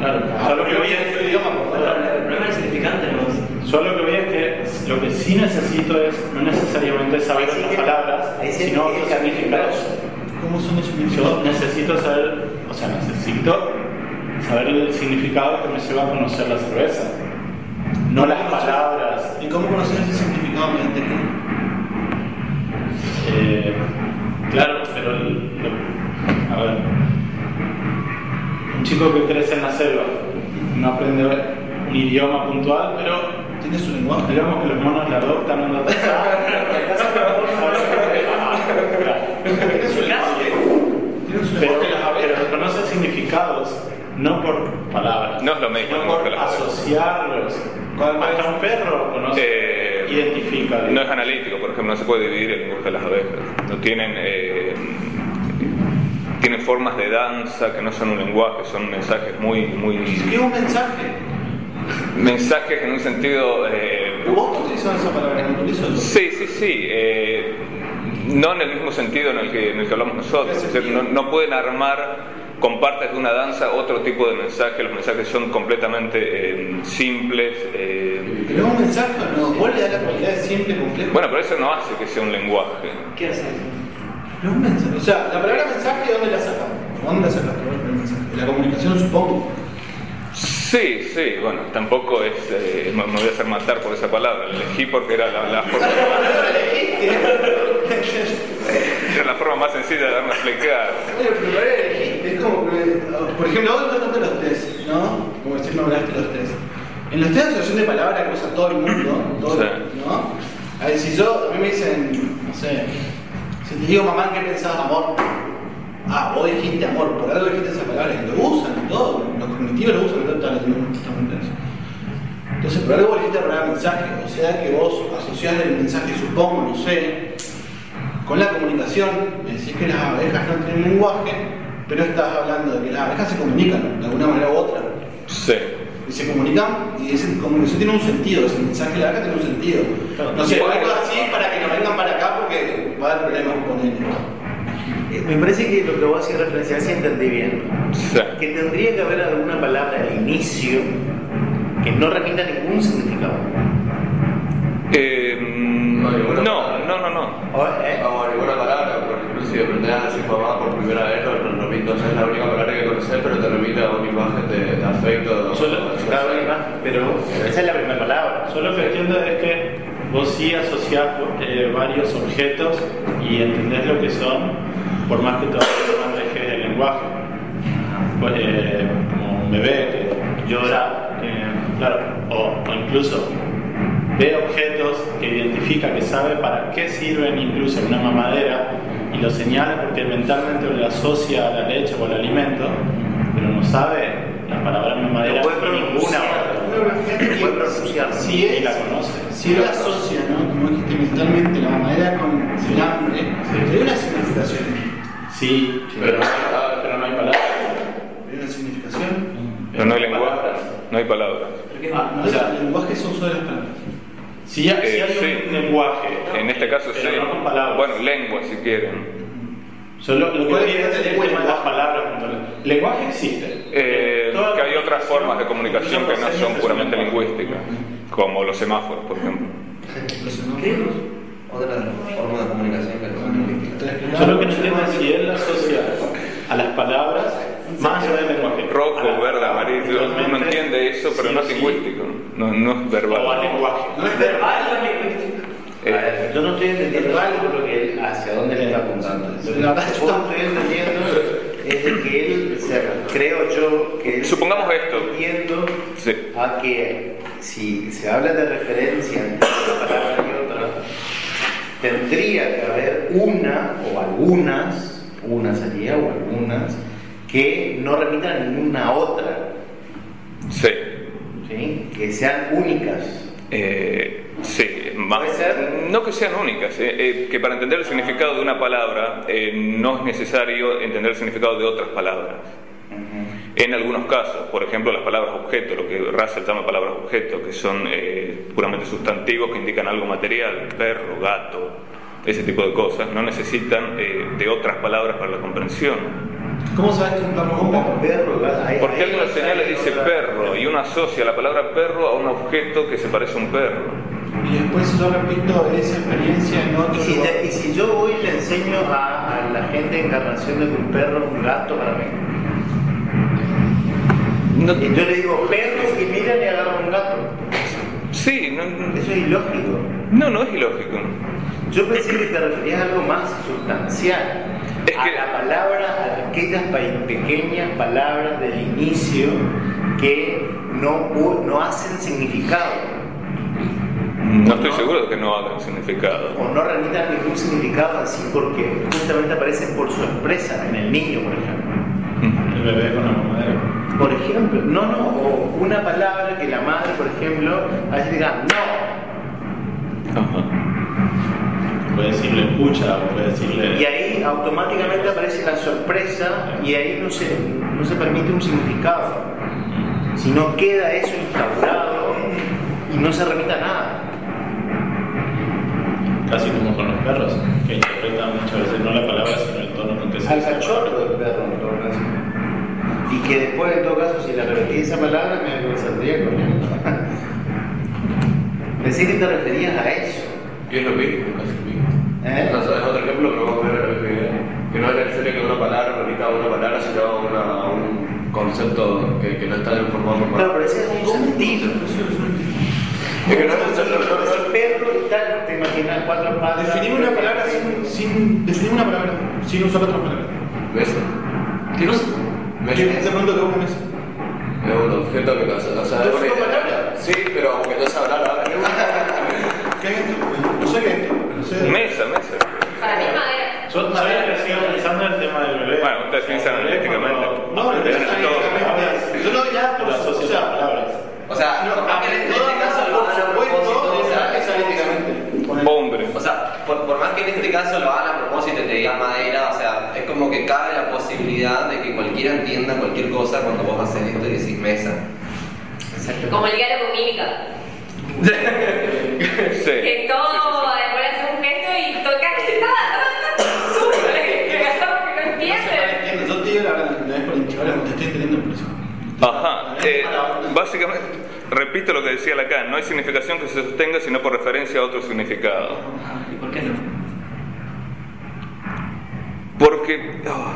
Claro, yo lo que voy es es, idioma, por favor. El problema del significante no yo lo que voy es que lo que sí necesito es no necesariamente saber que- palabras, sino que otros significados. ¿Cómo son los Yo necesito saber, o sea, necesito saber el significado que me lleva a conocer la cerveza, no las palabras. ¿Y cómo conocer ese significado mediante qué? Eh, claro, pero el- a ver, un chico que crece en la selva no aprende un idioma puntual, pero Tiene su lenguaje. digamos que los monos la adoptan una Tiene su lenguaje. Tiene su pero, lenguaje las pero abejas. reconoce significados no por palabras, No es lo mismo lenguaje por asociarlos. Hasta un perro conoce, Eh, identifica. No es analítico, por ejemplo, no se puede dividir el lenguaje de las abejas. No tienen, eh, tienen formas de danza que no son un lenguaje, son mensajes muy, muy ¿Qué es un mensaje? mensajes en un sentido. eh, ¿Vos utilizando esa palabra? ¿No sí, sí, sí. eh, no en el mismo sentido en el que, en el que hablamos nosotros. Es decir, no, no pueden armar con partes de una danza otro tipo de mensaje. Los mensajes son completamente eh, simples. eh, Pero es un mensaje, ¿no? Vos le das la cualidad de simple, complejo. bueno, pero eso no hace que sea un lenguaje. ¿Qué hace? No es un mensaje. O sea, la palabra mensaje, ¿dónde la sacamos? ¿Dónde la sacamos? El mensaje. De la comunicación, supongo. Sí, sí, bueno, tampoco es. eh, me voy a hacer matar por esa palabra. La elegí porque era la, la forma, era la forma más sencilla de darme a explicar. Oye, pero lo elegiste. Es como que, por ejemplo, vos hablaste de los test, ¿no? Como decir, no hablaste de los test. En los test de asociación de palabras que usa todo el mundo, todo, Sí. ¿no? A ver, si yo, a mí me dicen, no sé, si te digo mamá, ¿qué pensás amor? Ah, vos dijiste amor, por algo dijiste esa palabra, y lo usan, y todo, los cognitivos lo usan, todas las instrumentos. Entonces, por algo vos dijiste la palabra mensaje, o sea que vos asociás el mensaje, supongo, no sé, con la comunicación, me decís que las abejas no tienen lenguaje, pero estás hablando de que las abejas se comunican de alguna manera u otra. Sí. Y se comunican y esa comunicación tiene un sentido, ese mensaje de la abeja tiene un sentido. No sé, algo así para que no vengan para acá porque va a haber problemas con ellos. Eh, Me parece que lo que vos hacías referencia, si entendí bien, Sí. que tendría que haber alguna palabra al inicio que no repita ningún significado. Eh, No, no, no, no, no. O, ¿eh? Vamos, ninguna palabra, por ejemplo, si aprendes a decir mamá por primera vez, no, no es la única palabra que conoces, pero te remite a una imagen de, de afecto. Solo- Claro, pero esa es la primera palabra. Yo lo que entiendo es que vos sí asociás eh, varios objetos y entendés lo que son, por más que todavía no manejes el lenguaje. Pues, eh, como un bebé que llora, claro, o, o incluso ve objetos que identifica, que sabe para qué sirven incluso en una mamadera y lo señala porque mentalmente lo asocia a la leche o al alimento, pero no sabe la palabra mamadera ninguna pronunciar. otra. No puede pronunciar. Si Y es, la conoce. si él asocia, ¿no? como dijiste mentalmente, la mamadera con el hambre, Sí. hay una significación. Sí, pero, no hay- pero no hay palabras. Hay una significación. Pero no hay lenguaje, no hay palabras. Ah, no O sea, el lenguaje es uso de las palabras. Si, ya, si Eh, hay sí. un lenguaje, En este caso sí. no con palabras. Bueno, lengua si quieren. Solo lo que ¿Cuál tiene es es el tema de las lenguaje? palabras. Lenguaje existe. Eh, Toda que hay otras formas de comunicación que no son los puramente lingüísticas, como los semáforos, por ejemplo. ¿Qué? Otra forma de comunicación que no es lingüística. Yo lo que no entiendo es si él asocia a las palabras más allá del lenguaje. Rojo, las verde, amarillo. Uno entiende eso, pero sí no es sí, lingüístico. No, no es O al verbal. lenguaje. No es verbal, no es lingüístico. Eh, A ver, yo no estoy entendiendo algo lo que él, hacia dónde le está apuntando. Lo que La yo estoy entendiendo es de que él, o sea, creo yo que él Supongamos está esto. entiendo Sí. a que si se habla de referencia entre una palabra y otra, tendría que haber una o algunas, una sería o algunas, que no remitan a ninguna otra, sí. ¿sí? que sean únicas. Eh, sí, más- no que sean únicas, eh, eh, que para entender el significado de una palabra eh, no es necesario entender el significado de otras palabras. En algunos casos, por ejemplo, las palabras objeto, lo que Russell llama palabras objeto, que son eh, puramente sustantivos que indican algo material, perro, gato, ese tipo de cosas, no necesitan eh, de otras palabras para la comprensión. ¿Cómo sabes que un perro es un Como perro? Porque ahí alguna no señal le sale dice otra- perro y uno asocia la palabra perro a un objeto que se parece a un perro. Y después yo repito esa experiencia en otro Y si, lugar. te- y si yo voy y le enseño a, a la gente encarnación de que un perro es un gato para mí. No- Y yo le digo perro y miran y agarran un gato. sí, no, Eso es ilógico. no, no es ilógico. Yo pensé que te referías a algo más sustancial. Es a la palabra, a aquellas pequeñas palabras del inicio que no, no hacen significado No estoy seguro de que no hagan significado. o no remitan ningún significado así porque justamente aparecen por sorpresa en el niño, por ejemplo. El bebé con la mamadera. Por ejemplo, no, no, o una palabra que la madre, por ejemplo, a veces diga no, Ajá. Puede decirle escucha puede decirle. y ahí automáticamente aparece la sorpresa y ahí no se, no se permite un significado, sino queda eso instaurado y no se remita a nada. Casi como con los perros, que interpretan muchas veces no la palabra, sino el tono con que se Al cachorro del perro, en todo caso. Y que después, en todo caso, si le repetí esa palabra, me saldría corriendo. Pensé que te referías a eso. Y es lo casi mismo. ¿Eh? O sea, es otro ejemplo que vamos a ver en el video. Que no es necesario que una palabra remita a una palabra, sino una- a un concepto que, que no está formado por palabras. pero ese es un sentido. Es que no es necesario. no- no- El perro y tal, te imaginas cuatro patas. Definimos una palabra sin, sin definimos una palabra, sin usar otra palabra. ¿Ves? ¿Qué cosa? ¿Ves? ¿Qué te pregunto que vos con eso? Es un objeto que no o sea, ¿Yo es una palabra? Sí, pero aunque no se hablar ahora. ¿Qué es esto? No sé qué es esto. Mesa, mesa. Para mí es madera. Yo todavía que sigo pensando en el tema del bebé. Bueno, ustedes piensan analíticamente. No, no, Pero no, Yo no ya por palabras. O sea, no, en este caso lo por hagan a propósito, o sea, es analíticamente. Hombre. O sea, por, por más que en este caso lo hagan a propósito y te digan madera, o sea, es como que cabe la posibilidad de que cualquiera entienda cualquier cosa cuando vos haces esto y decís mesa. Como el diálogo mímica. Sí. Que todo, Eh, básicamente, repito lo que decía Lacan, no hay significación que se sostenga sino por referencia a otro significado. ¿Y por qué no? Porque... oh.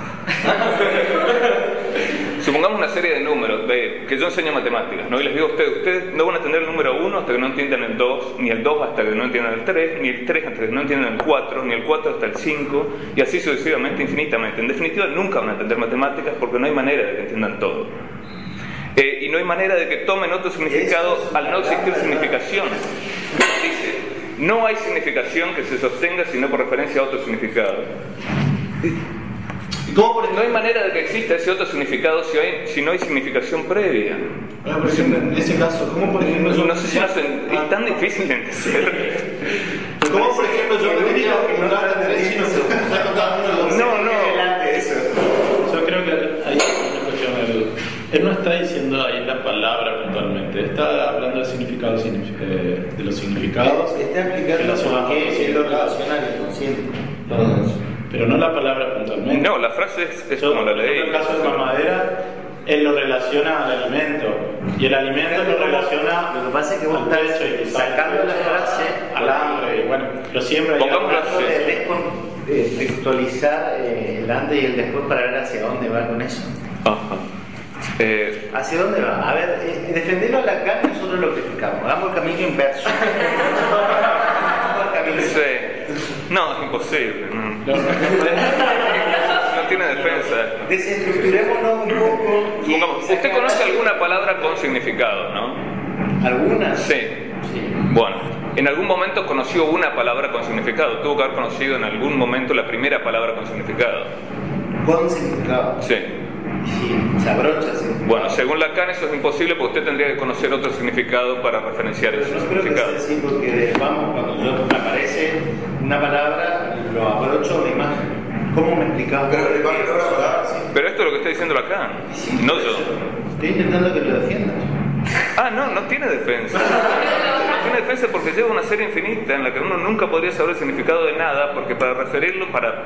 Supongamos una serie de números, de- que yo enseño matemáticas, ¿no? Y les digo a ustedes, ustedes no van a entender el número 1 hasta que no entiendan el 2, ni el 2 hasta que no entiendan el 3, ni el 3 hasta que no entiendan el 4, ni el 4 hasta el 5, y así sucesivamente, infinitamente. En definitiva, nunca van a entender matemáticas porque no hay manera de que entiendan todo. Eh, y no hay manera de que tomen otro significado al no existir significación. Dice, no hay significación que se sostenga sino por referencia a otro significado. ¿Cómo por No hay manera de que exista ese otro significado si, hay- si no hay significación previa. Ah, por ejemplo, en ese caso, ¿cómo por ejemplo yo No sé si no se- es tan difícil de entender. ¿Cómo por ejemplo yo me diría que no hablan de chino se está contando uno de los No, no. Adelante, eso. Yo creo que ahí Él, él no está diciendo ahí la palabra puntualmente, está hablando del significado, signifi- eh, de los significados. Está explicando por qué él lo significados. relaciona al inconsciente. Pero no la palabra puntualmente. No, la frase es, es Yo, como la leí. En el caso de mamadera, él lo relaciona al alimento. Y el alimento lo relaciona Lo que pasa es que vos al estás pecho y sacando la frase al hambre. Y bueno, pero siempre hay de descon- de textualizar eh, el antes y el después para ver hacia dónde va con eso. Ajá. Eh, ¿Hacia dónde va? A ver, eh, defenderlo a la cara nosotros lo criticamos. Hagamos el camino inverso. El camino inverso. sí. No, es imposible. No, No, no, No tiene defensa. Desestructurémonos un poco. Pongamos, ¿Usted conoce alguna palabra con significado, no? ¿Algunas? Sí. Sí. Bueno, en algún momento conoció una palabra con significado. Tuvo que haber conocido en algún momento la primera palabra con significado. Con significado. Sí. Sí, se abrocha, sí. Bueno, según Lacan eso es imposible porque usted tendría que conocer otro significado para referenciar Pero ese no creo que significado. sea así porque, vamos, cuando yo me aparece una palabra, lo abrocho a una imagen. ¿Cómo me explicaba? Pero verdad, sí. Pero esto es lo que está diciendo Lacan, no yo. Estoy intentando que lo defiendas. Ah, no, no tiene defensa. No tiene defensa porque lleva una serie infinita en la que uno nunca podría saber el significado de nada, porque para referirlo, para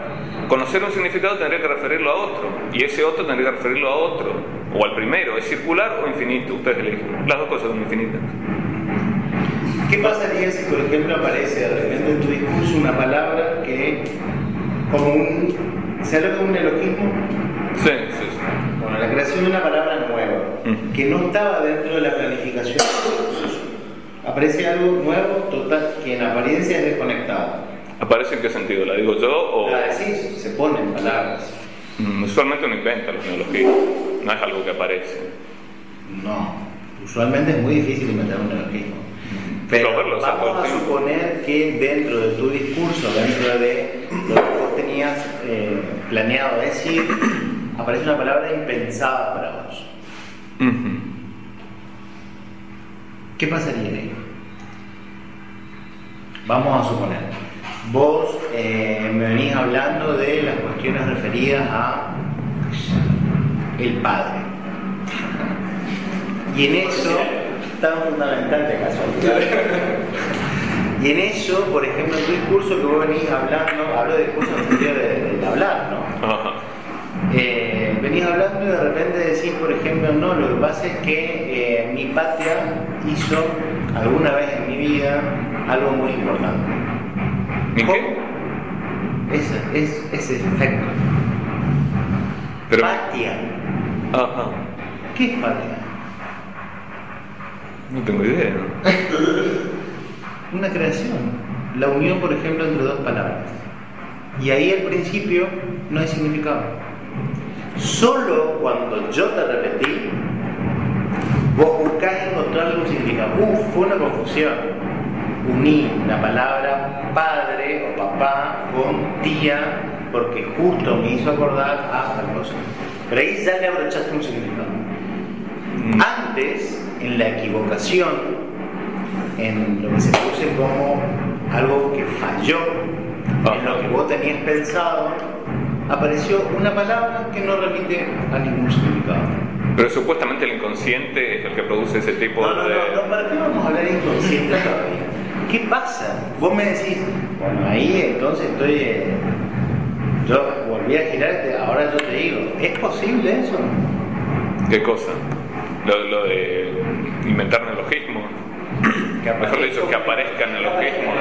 conocer un significado tendría que referirlo a otro, y ese otro tendría que referirlo a otro, o al primero, ¿es circular o infinito? Ustedes eligen. Las dos cosas son infinitas. ¿Qué pasaría si, por ejemplo, aparece de repente en tu discurso una palabra que, como un. ¿Se habla como un elogismo? Sí, sí, sí. Bueno, la creación de una palabra nueva, que no estaba dentro de la planificación. Aparece algo nuevo, total, que en apariencia es desconectado. ¿Aparece en qué sentido? ¿La digo yo o...? La decís, se ponen palabras. Mm, Usualmente uno inventa los neologismos, no es algo que aparece. No, usualmente es muy difícil inventar un neologismo. Pero vamos a suponer que dentro de tu discurso, dentro de lo que vos tenías eh, planeado decir, aparece una palabra impensada para vos. ¿Qué pasaría ahí? Vamos a suponer, vos eh, me venís hablando de las cuestiones referidas a el padre. Y en eso, tan fundamental de casualidad. Y en eso, por ejemplo, en tu discurso que vos venís hablando, hablo de discurso en el sentido de, de hablar, ¿no? Eh, venís hablando y de repente decís, por ejemplo, no, lo que pasa es que eh, mi patria hizo alguna vez en mi vida algo muy importante. ¿Y qué? ¿Cómo? Ese, es, ese efecto. Pero- Patria. Ajá. ¿Qué es patria? No tengo idea. Una creación. La unión, por ejemplo, entre dos palabras. Y ahí al principio no hay significado. Solo cuando yo te repetí, vos buscás encontrarle un significado. Uf, fue una confusión. Uní la palabra padre o papá con tía porque justo me hizo acordar a tal cosa. Pero ahí ya le abrochaste un significado. Mm. Antes, en la equivocación, en lo que se produce como algo que falló, en lo que vos tenías pensado, apareció una palabra que no remite a ningún significado. Pero supuestamente el inconsciente es el que produce ese tipo No, no, de... no, no, ¿para qué vamos a hablar inconsciente todavía? ¿Qué pasa? Vos me decís, bueno, ahí entonces estoy. eh, yo volví a girarte, ahora yo te digo, ¿es posible eso? ¿Qué cosa? Lo, lo de inventar neologismos. Mejor dicho, que aparezcan neologismos.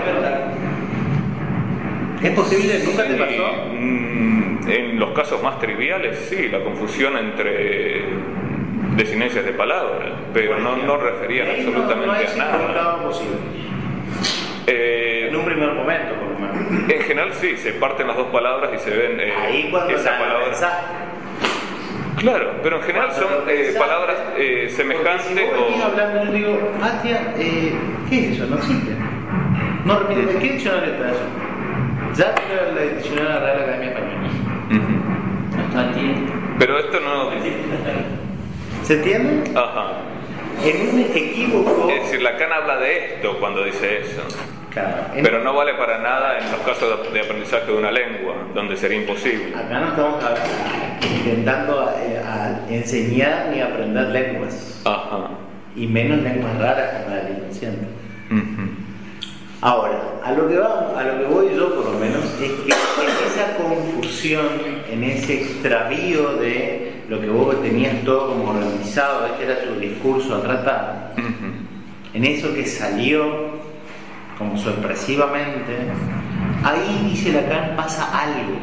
¿Es posible? ¿Nunca te pasó? mm, En los casos más triviales, sí, la confusión entre desinencias de palabras, pero no, no referían absolutamente a nada. Eh, En un primer momento, por lo menos. en general sí, se parten las dos palabras y se ven eh, Ahí cuando esa la palabra. Claro, pero en general son eh, palabras eh, semejantes si vos o... hablando, yo digo, Patria, eh, ¿qué es eso? No existe. No repite, ¿de qué diccionario está eso? Ya tiene el diccionario de la Real Academia Española. Ujú. No Pero esto no. ¿Se entiende? Ajá. En un equívoco. Es decir, Lacan habla de esto cuando dice eso. Claro, Pero no vale para nada en los casos de- aprendizaje de una lengua, donde sería imposible. Acá no estamos a- intentando eh, a enseñar ni aprender lenguas. Ajá. Y menos lenguas raras como la del inconsciente. Ahora, a lo que va, a lo que voy yo por lo menos es que en esa confusión, en ese extravío de lo que vos tenías todo como organizado, este era tu discurso a tratar, en eso que salió como sorpresivamente, ahí dice Lacan pasa algo,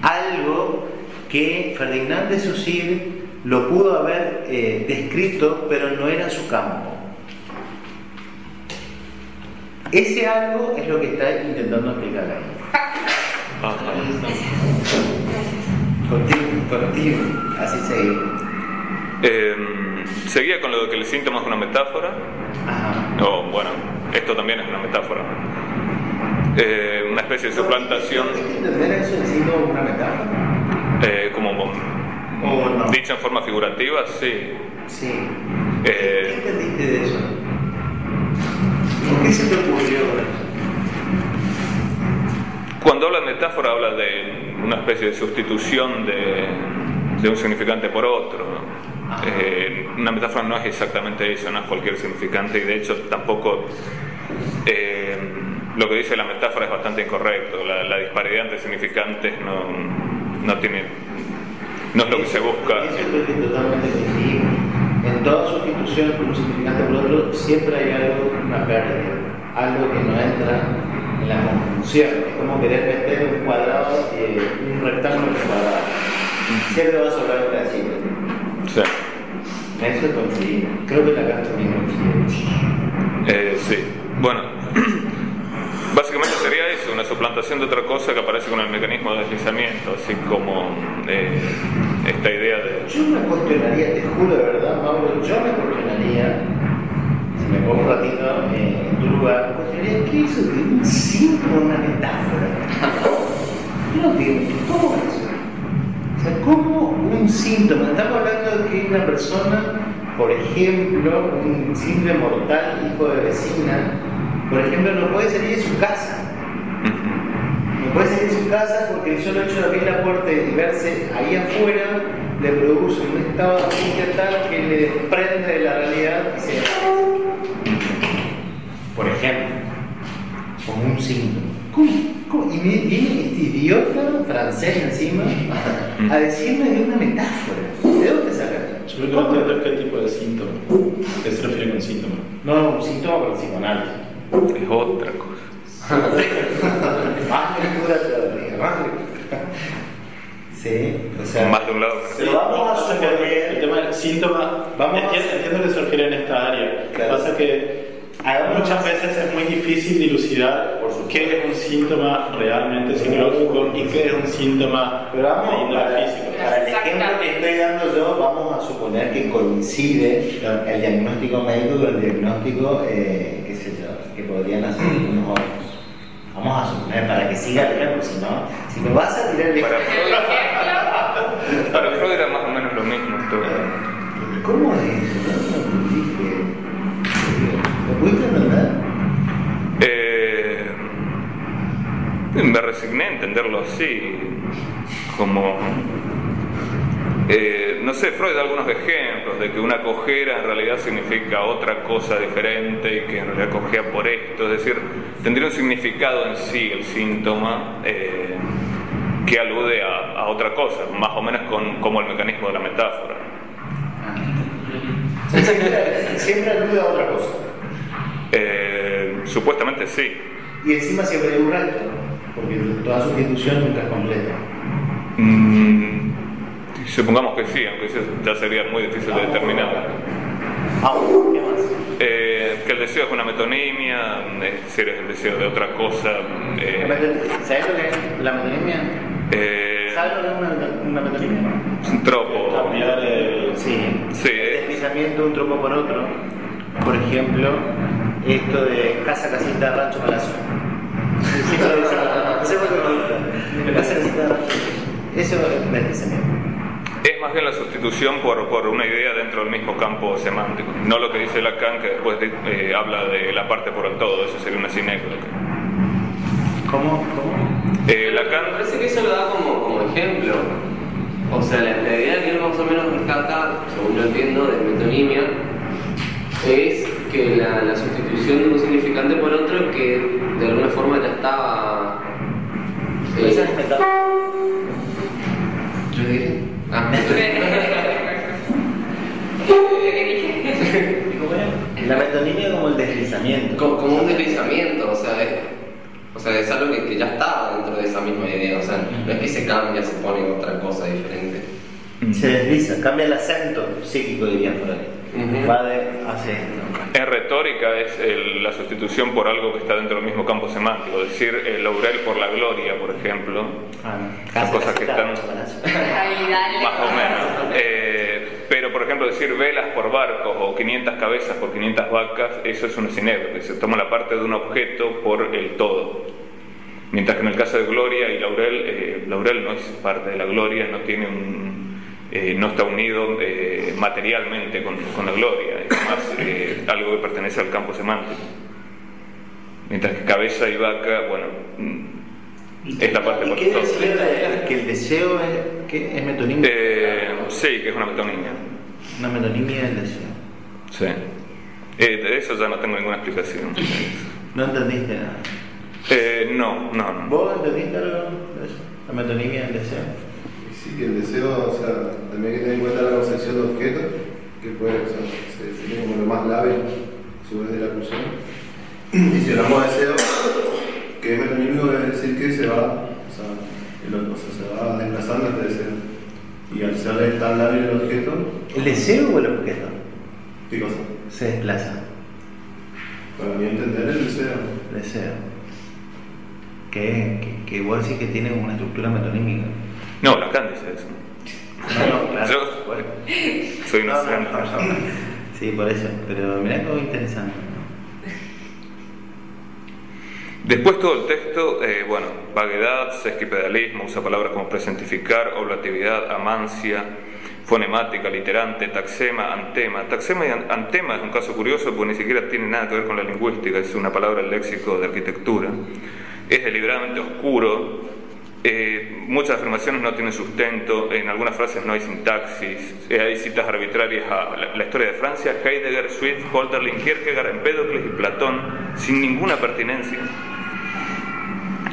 algo que Ferdinand de Saussure lo pudo haber eh, descrito, pero no era su campo. Ese algo es lo que está intentando explicar ahí. Ajá. Continuo, continuo, así seguimos. Eh, seguía con lo de que el síntoma es una metáfora. Ajá. O bueno, esto también es una metáfora. Eh, una especie de suplantación, ¿Hay que entender eso como una metáfora? eh, como ¿O no? dicha en forma figurativa, sí. Sí. Eh, ¿Qué entendiste de eso? ¿Por qué se te ocurrió? Cuando habla de metáfora habla de una especie de sustitución de, de un significante por otro. Eh, una metáfora no es exactamente eso, no es cualquier significante y de hecho tampoco eh, lo que dice la metáfora es bastante incorrecto. La, la disparidad entre significantes no, no tiene no es lo que se busca. En toda sustitución por un significante por otro, siempre hay algo, una pérdida, algo que no entra en la conjunción. Es como querer meter un cuadrado, eh, un rectángulo en un cuadrado. Siempre va a sobrar un pedacito. Sí. Eso coincidimos. Creo que la coincide. Eh, sí. Bueno, básicamente sería eso, una suplantación de otra cosa que aparece con el mecanismo de deslizamiento, así como eh, esta idea de... Yo me cuestionaría, te juro de verdad, Pablo, yo me cuestionaría, si me pongo un ratito eh, en tu lugar, cuestionaría qué eso de un símbolo, una metáfora. Yo no entiendo, ¿cómo es eso? O sea, ¿cómo un síntoma? Estamos hablando de que una persona, por ejemplo, un simple mortal, hijo de vecina, por ejemplo, no puede salir de su casa. No puede salir de su casa porque el solo hecho de abrir la puerta y verse ahí afuera le produce un estado de angustia tal que le desprende de la realidad y se Por ejemplo, como un síntoma. ¿Cómo? ¿Cómo? Y me viene este idiota francés encima a decirme de una metáfora. ¿De dónde saca? Yo lo que no entiendo es qué tipo de síntoma. ¿Qué se refiere con síntoma? No, un síntoma para el psicoanálisis. Es otra cosa. Más lectura todavía, más lectura. Sí, o sea. Más de un lado. Pero vamos a Pasa que suponer- el tema del síntoma, Vamos a- entiendo, entiendo que refiere en esta área. Claro. Pasa que Hagamos- muchas veces es muy difícil dilucidar qué es un síntoma realmente psicológico y qué es un síntoma Pero de vamos, índole para, físico. para el ejemplo que estoy dando yo, vamos a suponer que coincide el diagnóstico médico con el diagnóstico, eh, hacer unos otros. Vamos a suponer, para que siga el ejemplo, si no, si me vas a tirar el Para Freud, para Freud era más o menos lo mismo. todo. ¿cómo es eso? ¿Lo pudiste entender? Eh, me resigné a entenderlo así, como... eh, no sé, Freud da algunos ejemplos de que una cojera en realidad significa otra cosa diferente y que en realidad cojea por esto, es decir, tendría un significado en sí el síntoma eh, que alude a, a otra cosa, más o menos con, como el mecanismo de la metáfora. Sea, siempre, siempre alude a otra cosa. Eh, supuestamente sí. Y encima siempre hay un resto, porque toda sustitución nunca es completa. Mm, supongamos que sí, aunque eso ya sería muy difícil de determinar. Ah, ¿qué más? Eh, que el deseo es una metonimia, es decir, es el deseo de otra cosa. eh, ¿Sabes lo que es la metonimia? eh, ¿Sabes lo que es una, una metonimia? es un tropo. Cambiar el... Sí. Sí, El es- deslizamiento de un tropo por otro. Por ejemplo, esto de casa, casita, rancho, palacio. Sí, lo qué me gusta. Casa, casita, rancho. Eso es deslizamiento. Es más bien la sustitución por, por una idea dentro del mismo campo semántico, no lo que dice Lacan que después de- eh, habla de la parte por el todo, eso sería una sinécdoque. ¿Cómo? ¿Cómo? Eh, Me Lacan parece que eso lo da como, como ejemplo. O sea, la, la idea que él más o menos rescata, según yo entiendo, de metonimia, es que la, la sustitución de un significante por otro que de alguna forma ya estaba. eh. ¿Yo dije? La metonimia como el deslizamiento. como, como un deslizamiento, o sea, es, o sea, es algo que, que ya estaba dentro de esa misma idea. O sea, no es que se cambia, se pone otra cosa diferente. Se desliza, cambia el acento psíquico, diría Ujú. Va de esto. En retórica es el- la sustitución por algo que está dentro del mismo campo semántico, decir el laurel por la gloria, por ejemplo, Ah, Son cosas que están- más o menos. Eh, pero, por ejemplo, decir velas por barcos o 500 cabezas por 500 vacas, eso es un sinécdoque, se toma la parte de un objeto por el todo. Mientras que en el caso de Gloria y Laurel, eh, Laurel no es parte de la Gloria, no tiene un, eh, no está unido eh, materialmente con, con la Gloria, es más eh, algo que pertenece al campo semántico. Mientras que cabeza y vaca, bueno, es la parte ¿Y por qué decía que el deseo es, que es metonimia? Eh, sí, que es una metonimia. Una metonimia del deseo. Sí. Eh, de eso ya no tengo ninguna explicación. No entendiste nada. Eh, no, no, no. ¿Vos entendiste algo de eso? La metonimia del deseo. Y Sí, que el deseo, o sea, también hay que tener en cuenta la concepción de objeto, que puede, o sea, se define como lo más lave a su vez de la pulsión. Y si hablamos de deseo, que es metonímico, es decir que se va, o sea, el- o sea, se va desplazando este deseo. Y al ser tan lábil el objeto, ¿El deseo o el objeto? ¿qué cosa? Se desplaza. Para mí entender el deseo. Deseo. Que, que, que vos decís que tiene una estructura metonímica. No, Lacan dice eso. No, claro. Yo Bueno. soy No, no. Sí, por eso. Pero mirá que interesante. Después todo el texto, eh, bueno, vaguedad, sesquipedalismo, usa palabras como presentificar, oblatividad, amancia, fonemática, literante, taxema, antema. Taxema y an- antema es un caso curioso porque ni siquiera tiene nada que ver con la lingüística, es una palabra del léxico de arquitectura. Es deliberadamente oscuro, eh, muchas afirmaciones no tienen sustento, en algunas frases no hay sintaxis, eh, hay citas arbitrarias a la, historia de Francia, Heidegger, Swift, Holderlin, Kierkegaard, Empédocles y Platón, sin ninguna pertinencia.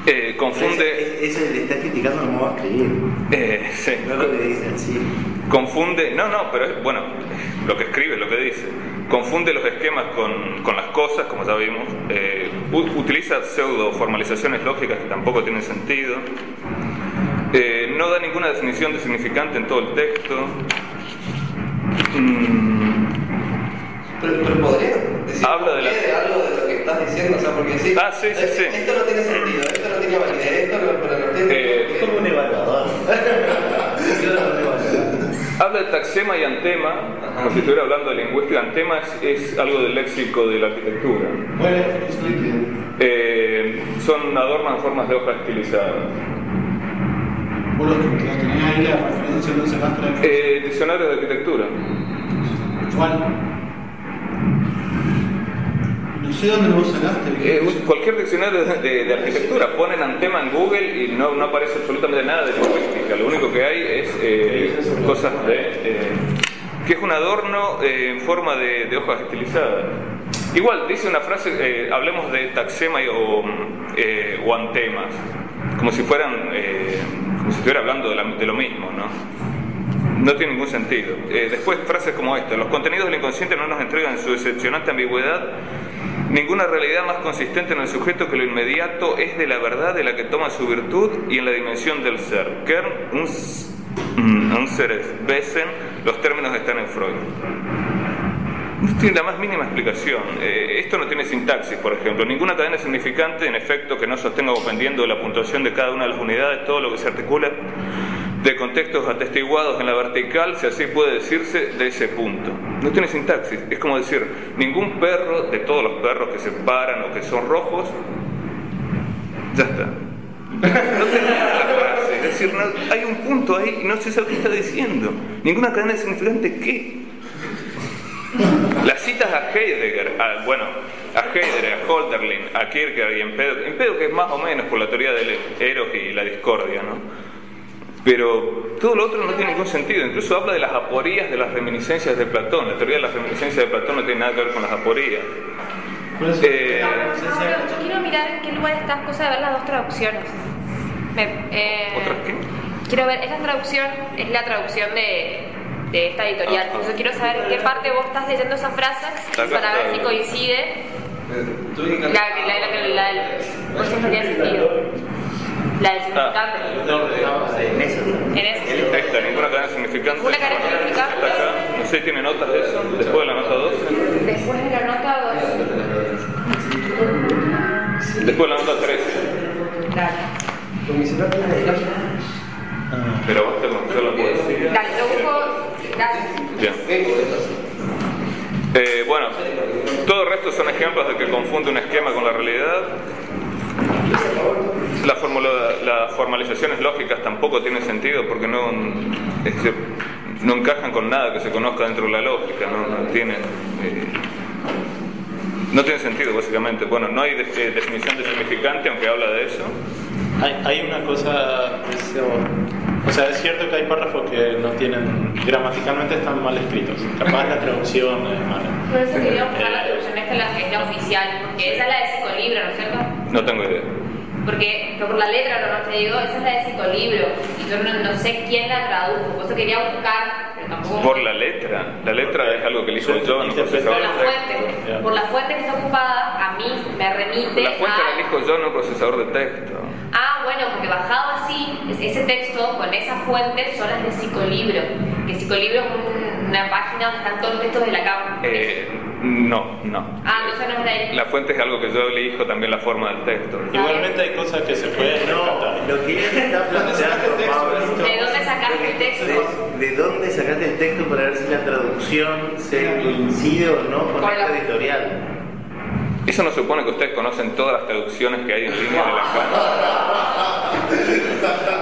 Eh, confunde, Eso, eso le está criticando modo de escribir. eh, sí, No lo que dicen, sí. confunde, no, no, pero es, bueno, lo que escribe, lo que dice, confunde los esquemas con, con las cosas, como ya vimos, eh, utiliza pseudo formalizaciones lógicas que tampoco tienen sentido, eh, no da ninguna definición de significante en todo el texto. Mm, Pero, pero podría decir Habla de la- de algo de lo que estás diciendo, o sea, porque sí, Ah, sí, sí, sí. esto no tiene sentido, esto no tiene validez, esto no, pero no tiene Eh, Es como un evaluador. Habla de taxema y antema, como si estuviera hablando de lingüística. Antema es, es algo del léxico de la arquitectura. Bueno, explique. Eh, son adornos en formas de hojas estilizadas. Vos los, los tenés ahí la referencia, no sacaste la Eh, diccionarios de arquitectura. ¿Cuál? No sé dónde vos sacaste. Eh, cualquier diccionario de, de- de arquitectura ponen antema en Google y no, no aparece absolutamente nada de lingüística. Lo único que hay es eh, cosas de. eh, que es un adorno eh, en forma de, de hojas estilizadas. Igual, dice una frase, hablemos de taxema y- o, o antemas, como si fueran, como si estuviera hablando de, la- de lo mismo, ¿no? No tiene ningún sentido. Eh, después, frases como esta: los contenidos del inconsciente no nos entregan en su decepcionante ambigüedad ninguna realidad más consistente en el sujeto que lo inmediato es de la verdad de la que toma su virtud y en la dimensión del ser. Kern, uns, mm, unseres Wesen, los términos están en Freud. No tiene la más mínima explicación. Eh, esto no tiene sintaxis, por ejemplo. Ninguna cadena significante, en efecto, que no sostenga dependiendo de la puntuación de cada una de las unidades, todo lo que se articula de contextos atestiguados en la vertical, si así puede decirse, de ese punto. No tiene sintaxis. Es como decir, ningún perro de todos los perros que se paran o que son rojos, ya está. No la frase. Es decir. Hay un punto ahí y no sé lo que está diciendo. Ninguna cadena es significante qué. Las citas a Heidegger, a- bueno, a Heidegger, a Holderlin, a Kierkegaard y Empedocles, Empedocles es más o menos por la teoría del eros y la discordia, ¿no? Pero todo lo otro no tiene ningún sentido. Incluso habla de las aporías de las reminiscencias de Platón. La teoría de las reminiscencias de Platón no tiene nada que ver con las aporías. Eh, Pablo, yo quiero mirar en qué lugar estás, cosa de ver las dos traducciones. Me- eh, ¿Otras qué? Quiero ver, esa traducción es la traducción de, de esta editorial. Ah, Por eso quiero saber en qué parte vos estás leyendo esa frase Acá para ver está. si coincide Eh, Tuve que la, la, la, la, la del. Por eso no tiene sentido. La del significante. En eso. En. Esta, ninguna cadena significante. Una cadena significante. Está acá. No sé si tiene notas de eso. Después de la nota 2. Después de la nota 2. Después de la nota 13. Dale. Pero basta con hacer la poesía. Dale, lo busco. Dale. Bien. Eh, bueno, todo el resto son ejemplos de que confunde un esquema con la realidad. La formula- las formalizaciones lógicas tampoco tienen sentido porque no, es decir, no encajan con nada que se conozca dentro de la lógica, no, no tienen. eh, no tiene sentido, básicamente. Bueno, no hay de- eh, definición de significante, aunque habla de eso. Hay, hay una cosa, eso, o sea, es cierto que hay párrafos que no tienen, gramaticalmente están mal escritos. Capaz la traducción es mala. Por eso quería buscar la traducción, esta es la, es la oficial, porque esa es la de psicolibro, ¿no es cierto? No tengo idea. Porque pero por la letra, no, no te digo, esa es la de psicolibro, y yo no, no sé quién la tradujo, por eso quería buscar, pero tampoco... Por la letra. La letra es algo que elijo yo, no procesador Por la de texto. fuente, por la fuente que está ocupada, a mí me remite La fuente la elijo yo, no procesador de texto. Ah, bueno, porque bajado así, es- ese texto con esa fuente son las de psicolibro, que psicolibro es un- una página donde están todos los textos de la cama. Eh, no, no. Ah, entonces no es la de... La fuente es algo que yo elijo también la forma del texto. Igualmente hay cosas que se pueden rescatar. Lo que él está planteando, Pablo, ¿De dónde sacaste el texto? de dónde sacaste el texto para ver si la traducción se coincide o no con Con esta la- editorial. Eso no supone que ustedes conocen todas las traducciones que hay en línea de la cama.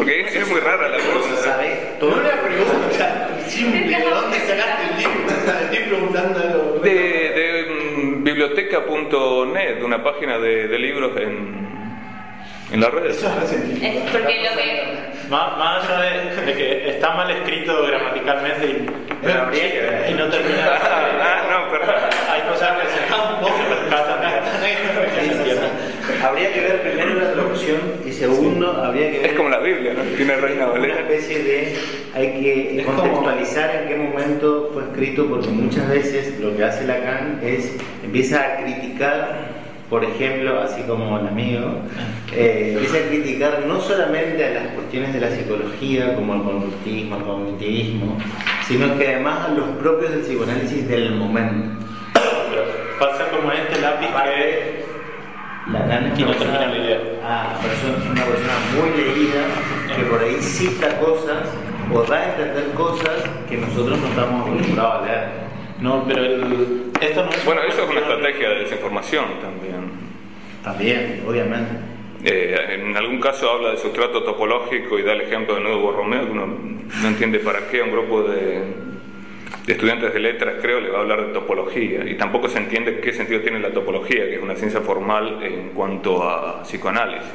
Porque es, es muy rara la cosa. ¿Sabes? Todo Una pregunta simple, ¿de dónde sacaste el libro? Estoy preguntando algo. De, de mm, biblioteca.net, una página de, de libros en, en las redes. Eso es porque lo que... Más, más allá de, de que está mal escrito gramaticalmente y, Pero habría que ver. y no termina. Ah, no, perdón. Hay cosas que se rescatan se entienden. Habría que ver primero la traducción y segundo habría que ver Es como la Biblia, ¿no? Tiene Reina una Valera. especie de hay que Es como- contextualizar en qué momento fue escrito porque muchas veces lo que hace Lacan es empieza a criticar por ejemplo así como el amigo eh, empieza a criticar no solamente a las cuestiones de la psicología como el conductismo el cognitivismo sino que además a los propios del psicoanálisis del momento pasa como este lápiz que Lacan es no una termina persona- la idea. ah, persona- una persona muy leída que por ahí cita cosas o da a entender cosas que nosotros no estamos acostumbrados a leer. No, pero el, esto no es Bueno, eso es una estrategia de desinformación también. También, obviamente. Eh, en algún caso habla de sustrato topológico y da el ejemplo de Nudo Borromeo, que uno no entiende para qué a un grupo de, de estudiantes de letras, creo, le va a hablar de topología. Y tampoco se entiende qué sentido tiene la topología, que es una ciencia formal en cuanto a psicoanálisis.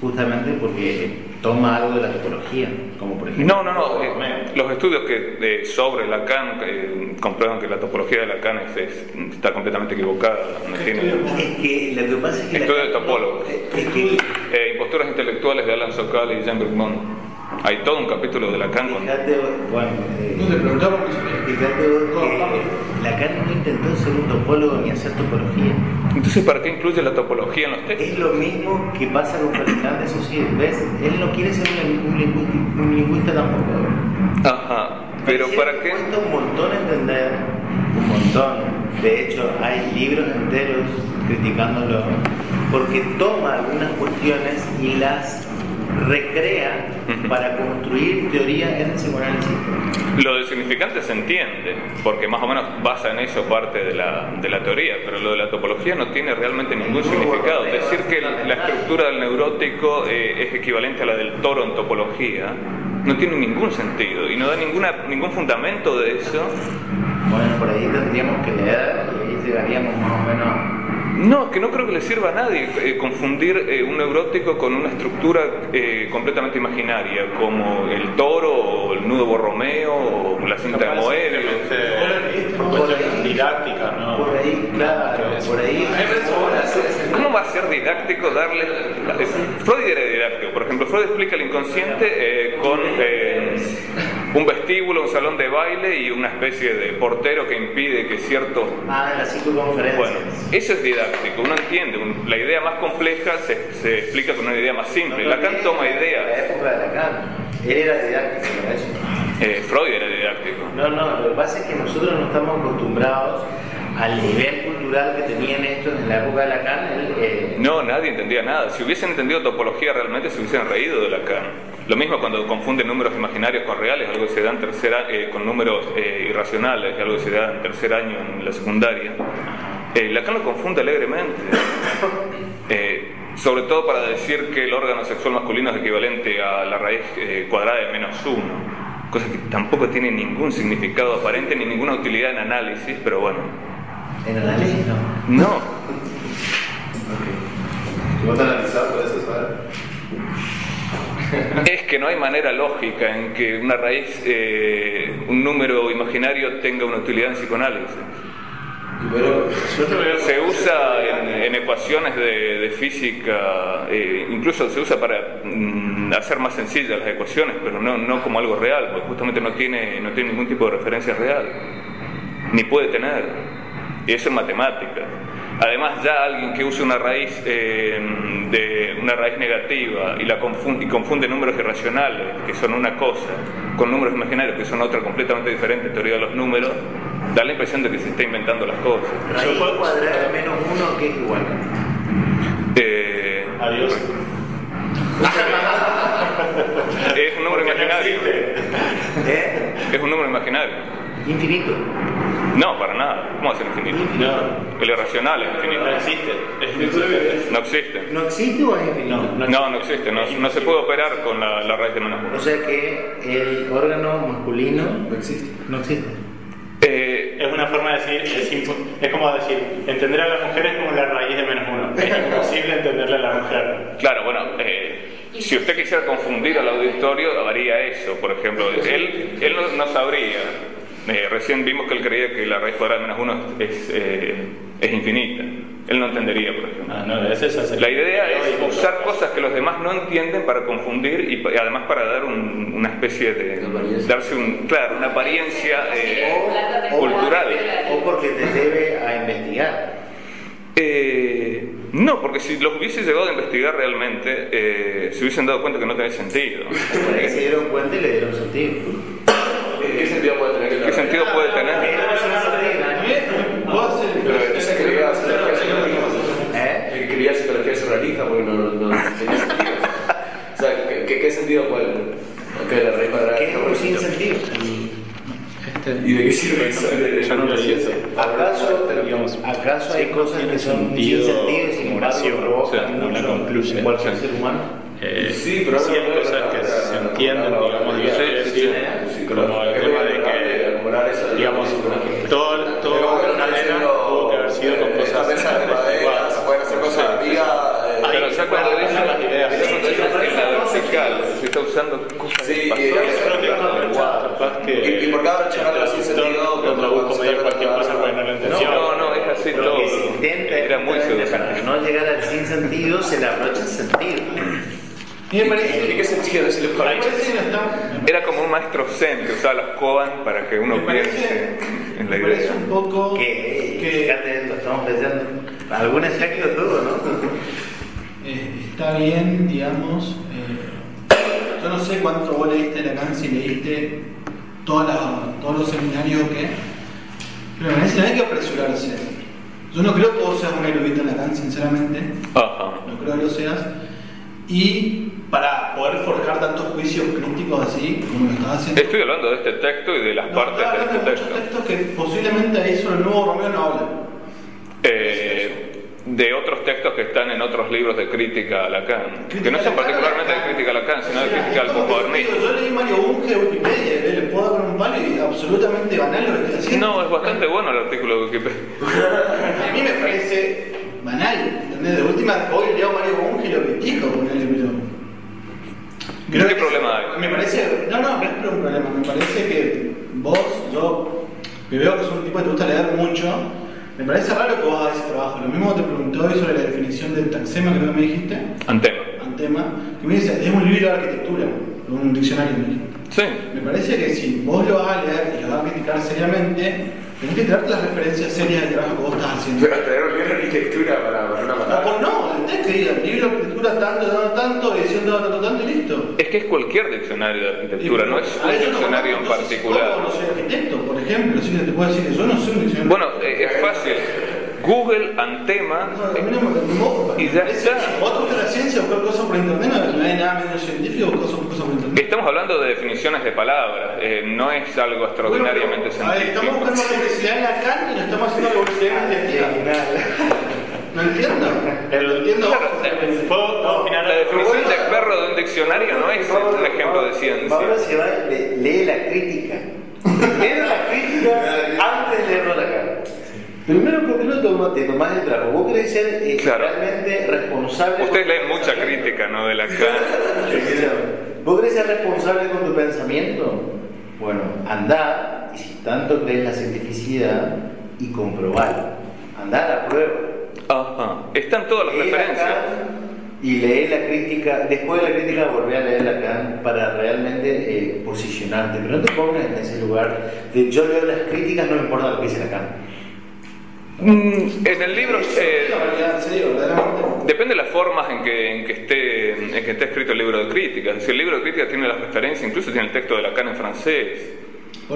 Justamente porque toma algo de la topología, como por ejemplo. No, no, no. eh, los estudios que, eh, sobre Lacan eh, comprueban que la topología de Lacan es- es- está completamente equivocada. No tiene, Es que lo que pasa es que. Estudio de Lacan- topólogos. Es que. Eh, imposturas intelectuales de Alan Sokal y Jean Bergman. Hay todo un capítulo de Lacan con... Fíjate, bueno. eh, No te preguntaba Fíjate vos que Lacan no intentó ser un topólogo ni hacer topología. Entonces, ¿para qué incluye la topología en los textos? Es lo mismo que pasa con Fabricante, eso sí, ¿ves? Él no quiere ser un, un lingüista, un lingüista tampoco. Ajá. Pero ¿para qué? Cuesta un montón entender, un montón. De hecho, hay libros enteros criticándolo, porque toma algunas cuestiones y las recrea para construir teoría en psicoanálisis. Lo del significante se entiende, porque más o menos basa en eso parte de la, de la teoría, pero lo de la topología no tiene realmente ningún significado. Decir que la estructura del neurótico eh, es equivalente a la del toro en topología no tiene ningún sentido y no da ninguna, ningún fundamento de eso. Bueno, por ahí tendríamos que leer y ahí llegaríamos más o menos. No, es que no creo que le sirva a nadie eh, confundir eh, un neurótico con una estructura eh, completamente imaginaria, como el toro o el nudo borromeo o la cinta de cuestión didáctica, ¿no? Por ahí, claro, por ahí. ¿Cómo va a ser didáctico darle... es- Freud era didáctico, por ejemplo, Freud explica el inconsciente eh, con eh, un vestíbulo, un salón de baile y una especie de portero que impide que ciertos... Ah, en la psicoconferencia. Bueno, eso es didáctico, uno entiende, un- la idea más compleja se, se explica con una idea más simple. Lacan toma La ideas, época de Lacan. Él era didáctico para eso. eh, Freud era didáctico. No, no, lo que pasa es que nosotros no estamos acostumbrados al nivel cultural que tenían estos en la época de Lacan. Él, eh, No, nadie entendía nada. Si hubiesen entendido topología realmente se hubiesen reído de Lacan. Lo mismo cuando confunden números imaginarios con reales, algo que se da en tercera, eh, con números eh, irracionales, algo que se da en tercer año en la secundaria. Eh, Lacan lo confunde alegremente. Eh, sobre todo para decir que el órgano sexual masculino es equivalente a la raíz eh, cuadrada de menos uno. Cosa que tampoco tiene ningún significado aparente ni ninguna utilidad en análisis, pero bueno. en análisis no. No, Si vos te analizás, podés saber. Es que no hay manera lógica en que una raíz, eh, un número imaginario tenga una utilidad en psicoanálisis. Se usa en, en ecuaciones de, de física, eh, incluso se usa para mm, hacer más sencillas las ecuaciones, pero no, no como algo real, porque justamente no tiene, no tiene ningún tipo de referencia real, ni puede tener. Y eso es matemática. Además, ya alguien que use una raíz eh, de una raíz negativa y la confunde, y confunde números irracionales, que son una cosa, con números imaginarios, que son otra completamente diferente, teoría de los números, da la impresión de que se está inventando las cosas. Raíz cuadrada de menos uno que es igual. Eh, Adiós. es un número imaginario. ¿Eh? Es un número imaginario. Infinito. No, para nada. ¿Cómo va a ser infinito? No, El irracional es infinito. no existe. Es. No existe. ¿No existe o es infinito? No, no existe. No, no se puede operar con la, la raíz de menos uno. O sea que el órgano masculino No existe. no existe. Eh, Es una forma de decir, es, es como decir, entender a la mujer es como la raíz de menos uno. Es imposible entenderle a la mujer. Claro, bueno, eh, si usted quisiera confundir al auditorio, haría eso, por ejemplo. Él, él no, no sabría. Eh, recién vimos que él creía que la raíz cuadrada de menos uno es, eh, es infinita. Él no entendería, por ejemplo. Ah, no, es esa. La idea es usar cosas que los demás no entienden para confundir y, además para dar un- una especie de... Una darse un, claro, una apariencia eh, O, cultural. o porque te debe a investigar. Eh, no, porque si los hubiese llegado a investigar realmente, eh, se hubiesen dado cuenta que no tenía sentido. Se dieron cuenta y le dieron sentido. ¿Qué sentido puede tener ¿Qué sentido puede tener? Haces- Pero que quería psicología psicología surrealista porque no, no, no tenía sentido. O sea, ¿qué, qué, qué sentido puede tener? La raíz cuadrada ¿Qué es sin sentido? ¿Y de qué sirve eso? Yo no. ¿Acaso, Digamos, ¿acaso hay cosas que son sin sentido sentido y sin embargo o sea, no la cualquier ser humano? Eh, Sí, pero sí hay no puede cosas que tratar se de- entienden, digamos, Como el tema de que, digamos, está arena diciendo, tuvo que haber sido con eh, cosas madera, iguales. se pueden hacer cosas eh, Pero dice las ideas. la se está usando cosas Sí, Creo que Y- y por cada rechazarlo sin sentido, cualquier cosa porque no entendió. No, no, es así Lo todo. que se intenta Era muy no llegar al sin sentido, se le abrocha el sentido. Y me parece, ¿Y qué sentido es el me parece que no estamos- Era como un maestro zen que usaba las koan para que uno piense en la me parece un poco Que, que fíjate, lo estamos leyendo. Algún efecto tuvo, ¿no? eh, está bien, digamos. eh, yo no sé cuánto vos leíste Lacan, si leíste todas las- todos los seminarios o qué, pero me parece que hay que apresurarse. Yo no creo que vos seas un erudito en Lacan, sinceramente. Ajá. no creo que lo seas. Y para poder forjar tantos juicios críticos así, como lo estás haciendo. Estoy hablando de este texto y de las No, partes de este texto. textos que posiblemente ahí sobre el nuevo Romeo no hablan. Eh, de otros textos que están en otros libros de crítica a Lacan, que no son particularmente de crítica a Lacan, sino de crítica al posmodernismo. Yo leí Mario Bunge de Wikipedia, le puedo dar un palo y absolutamente banal lo que estoy haciendo. No, es bastante bueno el artículo de Wikipedia. A mí me parece banal, ¿entendés? De última, hoy leo Mario Bunge y lo critico, pero... ¿Qué problema hay? Me parece, no, no, no es un problema, me parece que vos, yo, que veo que sos un tipo que te gusta leer mucho, me parece raro que vos hagas ese trabajo. Lo mismo te preguntó hoy sobre la definición del taxema, creo que me dijiste, Antema. antema, que me dice, es un libro de arquitectura, un diccionario, me dijiste. Sí. Me parece que si vos lo vas a leer y lo vas a criticar seriamente, tenés que traerte las referencias serias del trabajo que vos estás haciendo. Traer un libro de arquitectura para, para una Ah, matada. pues no, el texto que diga, libro de arquitectura tanto, tanto, tanto, edición tanto, tanto, tanto y listo. Es que es cualquier diccionario de arquitectura, no es un yo no diccionario en particular. ¿cómo no soy arquitecto, por ejemplo, así que te puedo decir que yo no soy un diccionario. Bueno, eh, es fácil. Google Antema No, y ya está. te gusta la ciencia, buscar cosas por internet, no hay nada menos científico, buscar cosas cosas por internet. Estamos hablando de definiciones de palabras, eh, no es algo extraordinariamente Bueno, pero, a ver, estamos científico. buscando complejidad en Lacan y no estamos haciendo revolución científica. No entiendo. El, No entiendo. Claro, ¿Puedo, puedo opinar La definición de perro de un diccionario no es un ejemplo de Pablo ciencia. se va, le- lee la crítica. Lee la crítica antes de leerlo acá. Primero, ¿por qué no te tomás el trabajo? ¿Vos querés ser eh, Claro. realmente responsable? Ustedes leen mucha crítica, ¿no? De Lacan. ¿Vos querés ser responsable con tu pensamiento? Bueno, andá, y si tanto crees la cientificidad, y comprobar. Andá a la prueba. Ajá. Están todas las Lee referencias. Lacan y lee la crítica, después de la crítica volví a leer Lacan para realmente eh, posicionarte, pero no te pongas en ese lugar de yo leo las críticas, no me importa lo que dice Lacan. Mm, En el libro eh, depende de las formas en que, en que esté en que esté escrito el libro de crítica. Si el libro de crítica tiene las referencias, incluso tiene el texto de Lacan en francés.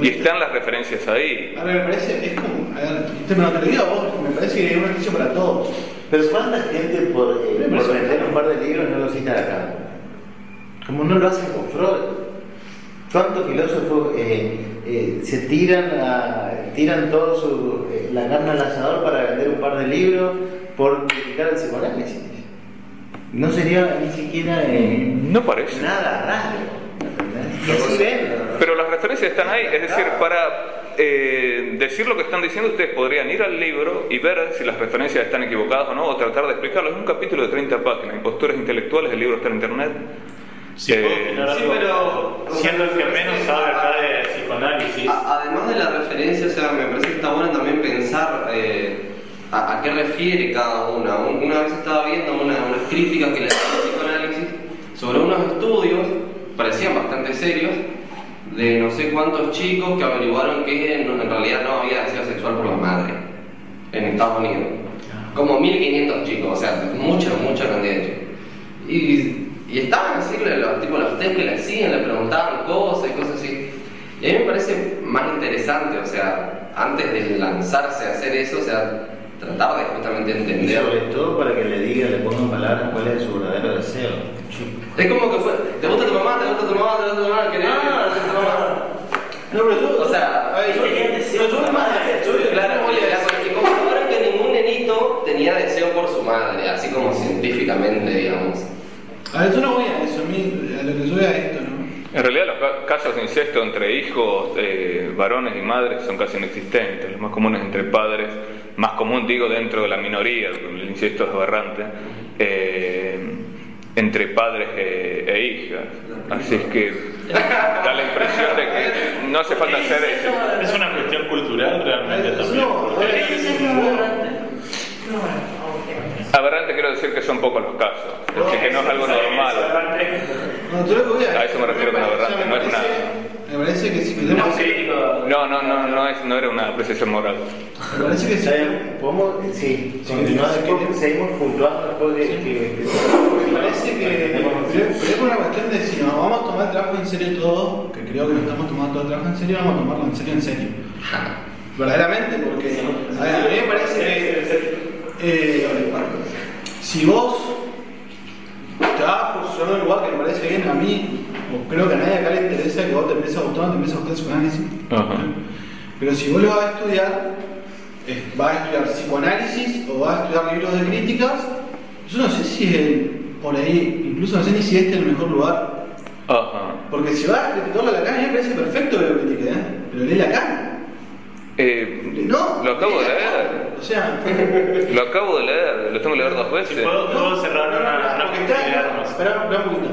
Y están las referencias ahí. A ver, me parece, es como, a ver, pero te lo a vos, me parece que es un ejercicio para todos. Pero ¿cuánta gente por, eh, por vender un par de libros no lo cita Lacan? Como no lo hacen con Freud. ¿Cuántos filósofos eh, eh, se tiran a, tiran todo su, eh, la carne al asador para vender un par de libros por criticar el psicoanálisis? No sería ni siquiera eh, No parece. nada raro. Pero las referencias están ahí, es decir, para eh, decir lo que están diciendo, ustedes podrían ir al libro y ver si las referencias están equivocadas o no, o tratar de explicarlo. Es un capítulo de 30 páginas, impostores intelectuales, el libro está en internet. Eh, sí, pero- siendo el que menos sabe acá de psicoanálisis, A- Además de la referencia, o sea, me parece que está bueno también pensar eh, a, a qué refiere cada una. Un- Una vez estaba viendo una, unas críticas que le hacían al psicoanálisis sobre unos estudios, parecían bastante serios, de no sé cuántos chicos que averiguaron que en realidad no había deseo sexual por la madre en Estados Unidos. Como 1500 chicos, o sea, mucha, mucha cantidad de chicos. Y, y estaban así, los, tipo, los test que le hacían, le preguntaban cosas y cosas así. Y a mí me parece más interesante, o sea, antes de lanzarse a hacer eso, o sea, tratar de justamente Y entender. sobre todo para que le diga, le ponga en palabras cuál es su verdadero deseo. Es como que fue, ¿te gusta tu mamá? ¿Te gusta tu mamá? ¿Te gusta tu mamá? ¿Querés Ah, tu mamá? No, pero yo, O sea, a ver, yo, tenía deseo yo, yo, más madre. yo- Claro, yo- y y comprobaron que ningún nenito tenía deseo por su madre, así como científicamente, digamos. A ver, yo no voy a eso, a mí, a lo que yo voy a esto, ¿no? En realidad los ca- casos de incesto entre hijos, eh, varones y madres son casi inexistentes. Los más comunes entre padres, más común digo dentro de la minoría, el incesto es aberrante, eh, entre padres e, e hijas. Así es que da la impresión de que no hace falta hacer eso. es una cuestión cultural realmente también. no, Aberrante quiero decir que son pocos los casos, es decir, que no es algo normal. que a eso me refiero con aberrante, no es me parece- Me parece que si queremos. No, no, no, no, es, no era una apreciación moral. Me parece que si. ¿Podemos? Sí, Sí, sí, sí. seguimos puntuando después de que... Me parece que. Pero pero es una cuestión de si nos vamos a tomar el trabajo en serio todos, que creo que nos estamos tomando todo el trabajo en serio, vamos a tomarlo en serio, en serio. Verdaderamente, porque a mí me parece que. Eh, si vos te vas posicionando en un lugar que me parece bien a mí, o creo que a nadie acá le interesa que vos te empieces a gustar, te empieces a gustar psicoanálisis. Ajá. Pero si vos lo vas a estudiar, eh, vas a estudiar psicoanálisis o vas a estudiar libros de críticas, yo no sé si es por ahí, incluso no sé ni si este es el mejor lugar. Ajá. Porque si vas a criticarlo a Lacan, a mí me parece perfecto que lo critique, ¿eh? Pero lee Lacan. Eh, No, lo acabo de leer. O sea, Lo acabo de leer, lo tengo que leer dos veces. ¿Puedo, puedo cerrar no, no, una, no, una porque está, espera, espera un poquito.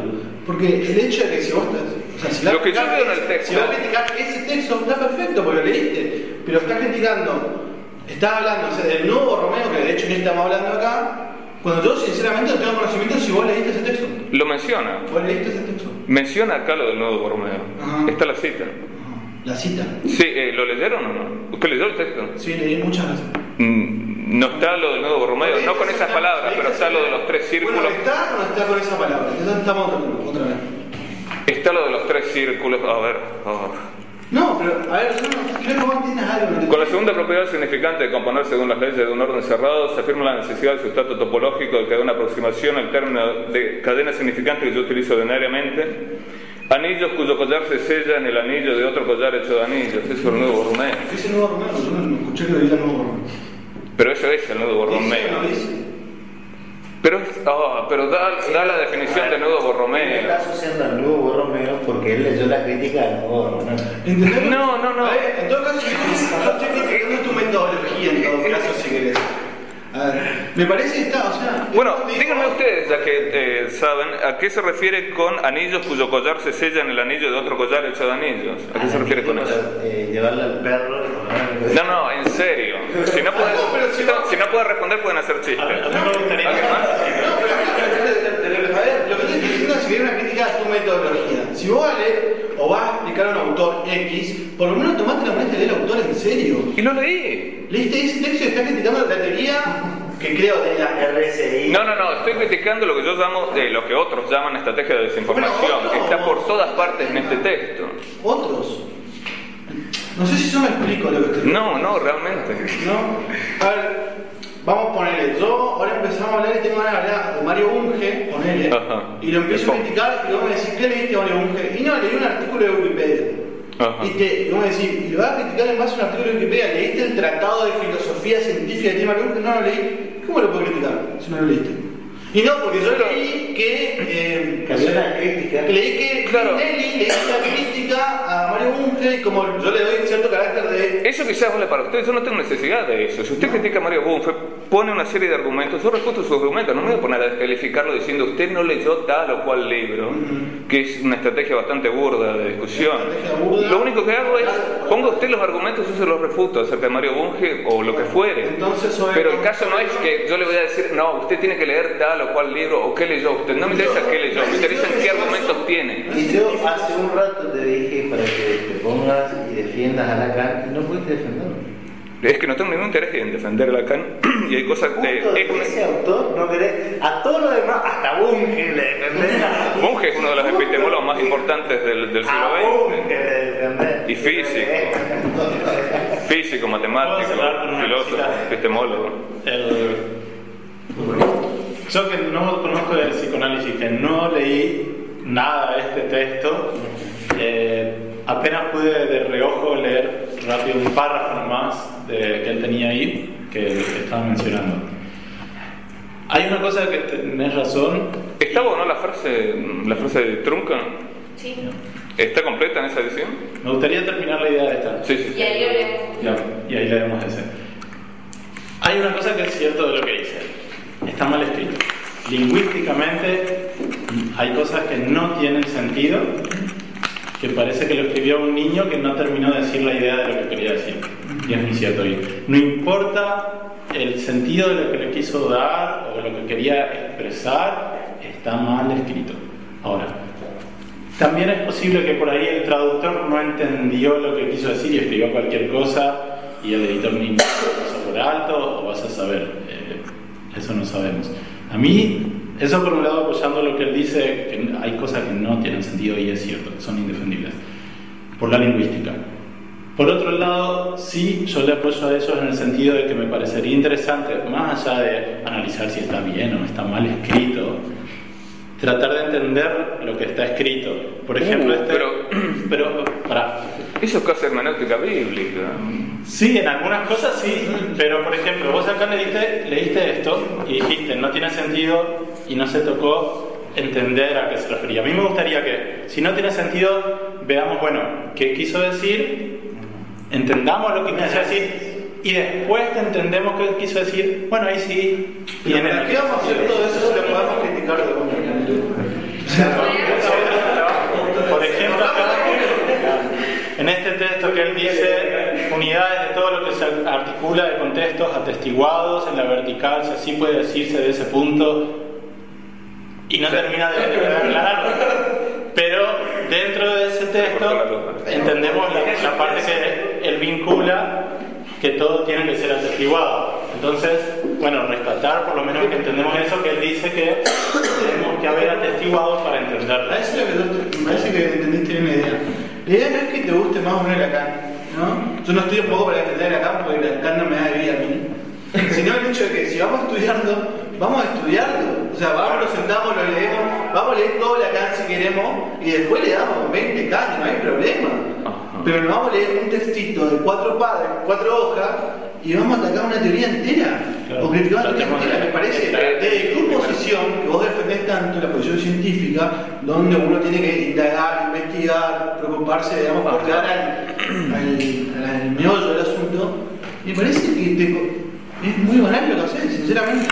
Porque el hecho de que si vos estás, o sea, si vas Lo que yo a criticar veo en el ese- texto- si vas a criticar ese texto, está perfecto porque lo leíste, pero estás criticando, estás hablando o sea, del nuevo Romeo, que de hecho ni estamos hablando acá, cuando yo sinceramente no tengo conocimiento si vos leíste ese texto. Lo menciona. ¿Vos leíste ese texto? Menciona acá lo del nuevo Borromeo. Ajá. Está la cita. La cita. Sí, eh, ¿lo leyeron o no? ¿Usted leyó el texto? Sí, leí muchas veces. Mm, No está lo del nuevo Borromeo, no con esas palabras, pero está lo de los tres círculos. Bueno, ¿está o no está con esa palabra? Entonces estamos otra, vez. Está lo de los tres círculos. A ver. ah. No, pero a ver, yo no, algo. Con la segunda propiedad significante de componer según las leyes de un orden cerrado, se afirma la necesidad del sustrato topológico de que da una aproximación al término de cadena significante que yo utilizo ordinariamente. Anillos cuyo collar se sella en el anillo de otro collar hecho de anillos. Eso es el nuevo Borromeo. Ese nuevo Romeo, yo no, escuché que lo diga nuevo Romeo. Pero eso es el nuevo ¿Dice o Borromeo. Pero, ah, pero da, da la definición de Él Borromeo. está asociando al nuevo Borromeo porque él leyó la crítica del nuevo Borromeo. No, no, no. En todo caso, yo estoy criticando tu metodología en todo caso, si querés. A ver, me parece que está, o sea. Bueno, díganme ustedes, ya que eh, saben, ¿a qué se refiere con anillos cuyo collar se sella en el anillo de otro collar hecho de anillos? ¿A qué se refiere con eso? Eh, llevarle al perro y No, no, en serio. Si no pero si no- si no responder, pueden hacer chistes. a mí me gustaría. ¿Alguien más? No, pero que estoy diciendo es una crítica a tu metodología. Si vos vas a leer o vas a explicar a un autor X, por lo menos tomate la molestia de leer autor en serio. Y lo leí. Leíste ese texto y estás criticando la teoría que creo de la RSI. No, no, no, estoy criticando lo que yo llamo, eh, lo que otros llaman estrategia de desinformación, Bueno, que está por todas partes en este texto. otros. No sé si yo me explico lo que estoy No, no, realmente. ¿No? A ver, vamos a ponerle. Yo ahora empezamos a hablar y tengo ganas de hablar de Mario Bunge, ponele. Ajá. Y lo empiezo a criticar y vos me decís, ¿qué leíste Mario Bunge? Y no, leí un artículo de Wikipedia. Ajá. Y, te, vos me decís, y lo vas a criticar en base a un artículo de Wikipedia, ¿leíste el tratado de filosofía científica tiene Mario Bunge? No lo leí. ¿Cómo lo puedo criticar si no lo leíste? Y no, porque yo leí que. Eh, Que había una crítica. leí que Claro. Nelly le hizo una crítica a Mario Bunge y como yo le doy cierto carácter de Eso quizás vale para ustedes, yo no tengo necesidad de eso. Si usted critica a Mario Bunge, pone una serie de argumentos, yo refuto sus argumentos, no me voy a poner a descalificarlo diciendo usted no leyó tal o cual libro, que es una estrategia bastante burda de discusión. Burda. Lo único que hago es, ponga usted los argumentos, yo se los refuto acerca de Mario Bunge o lo que fuere. Entonces, Pero el caso no es que yo le voy a decir, no, usted tiene que leer tal o cual libro o qué leyó usted. No me interesa qué leyó, me interesa qué argumentos tiene. Y yo hace un rato te dije para que te pongas y defiendas a Lacan y no pudiste defenderlo. Es que no tengo ningún interés en defender a Lacan y hay cosas de... Justo es una- ese autor no querés. A todos los demás, hasta Bunge le defendés. Bunge es uno de los epistemólogos más importantes del, del siglo XX. Bunge le defendés. Y físico. Físico, matemático, filósofo, epistemólogo. El- Yo que no conozco el psicoanálisis, que no leí nada de este texto, eh, apenas pude de reojo leer rápido un párrafo nomás de, que él tenía ahí, que, que estaba mencionando. Hay una cosa que tenés razón, ¿Está o no la frase, la frase de Trunca? Sí. ¿Está completa en esa edición? me gustaría terminar la idea de esta. Sí, sí. Y ahí lo leemos. Ya, y ahí leemos ese. Hay una cosa que es cierto de lo que dice. Está mal escrito. Lingüísticamente hay cosas que no tienen sentido, que parece que lo escribió un niño que no terminó de decir la idea de lo que quería decir. Y es muy cierto. No importa el sentido de lo que le quiso dar o lo que quería expresar, está mal escrito. Ahora, también es posible que por ahí el traductor no entendió lo que quiso decir y escribió cualquier cosa y el editor ni pasó por alto o vas a saber. Eso no sabemos. A mí, eso por un lado apoyando lo que él dice, que hay cosas que no tienen sentido y es cierto, que son indefendibles, por la lingüística. Por otro lado, sí, yo le apoyo a eso en el sentido de que me parecería interesante, más allá de analizar si está bien o está mal escrito, tratar de entender lo que está escrito. Por ejemplo, Uh, este. pero- pero, pará. Eso es casi hermenéutica bíblica. Sí, en algunas cosas sí, pero por ejemplo, vos acá leíste, leíste esto y dijiste, no tiene sentido y no se tocó entender a qué se refería. A mí me gustaría que, si no tiene sentido, veamos, bueno, qué quiso decir, entendamos lo que quiso decir y después te entendemos qué quiso decir, bueno, ahí sí. Pero tiene ¿para qué vamos a hacer todo eso lo podemos criticar de una? O sea, Por ejemplo, acá, en este texto que él dice, unidades de todo lo que se articula de contextos atestiguados en la vertical, si así puede decirse de ese punto, y no termina de, aclararlo. Pero dentro de ese texto entendemos la, la parte que él vincula que todo tiene que ser atestiguado. Entonces, bueno, rescatar por lo menos que entendemos eso que él dice que tenemos que haber atestiguado para entenderlo. Parece que entendiste bien la idea. La idea no es que te guste más o menos Lacan, ¿no? Yo no estoy un poco para defender Lacan porque Lacan no me da de vida a mí. Sino el hecho de que si vamos estudiando, vamos a estudiarlo. O sea, vamos, nos sentamos, lo leemos, vamos a leer todo Lacan si queremos y después le damos 20 cañas, no hay problema. Pero nos vamos a leer un textito de cuatro padres, cuatro hojas y vamos a atacar una teoría entera. Claro. O criticar una teoría entera, me parece. Desde tu posición, que vos defendés tanto, la posición científica, donde uno tiene que indagar, investigar, preocuparse, digamos, por llegar al, al, al meollo del asunto, me parece que te- es muy banal lo que haces, sinceramente,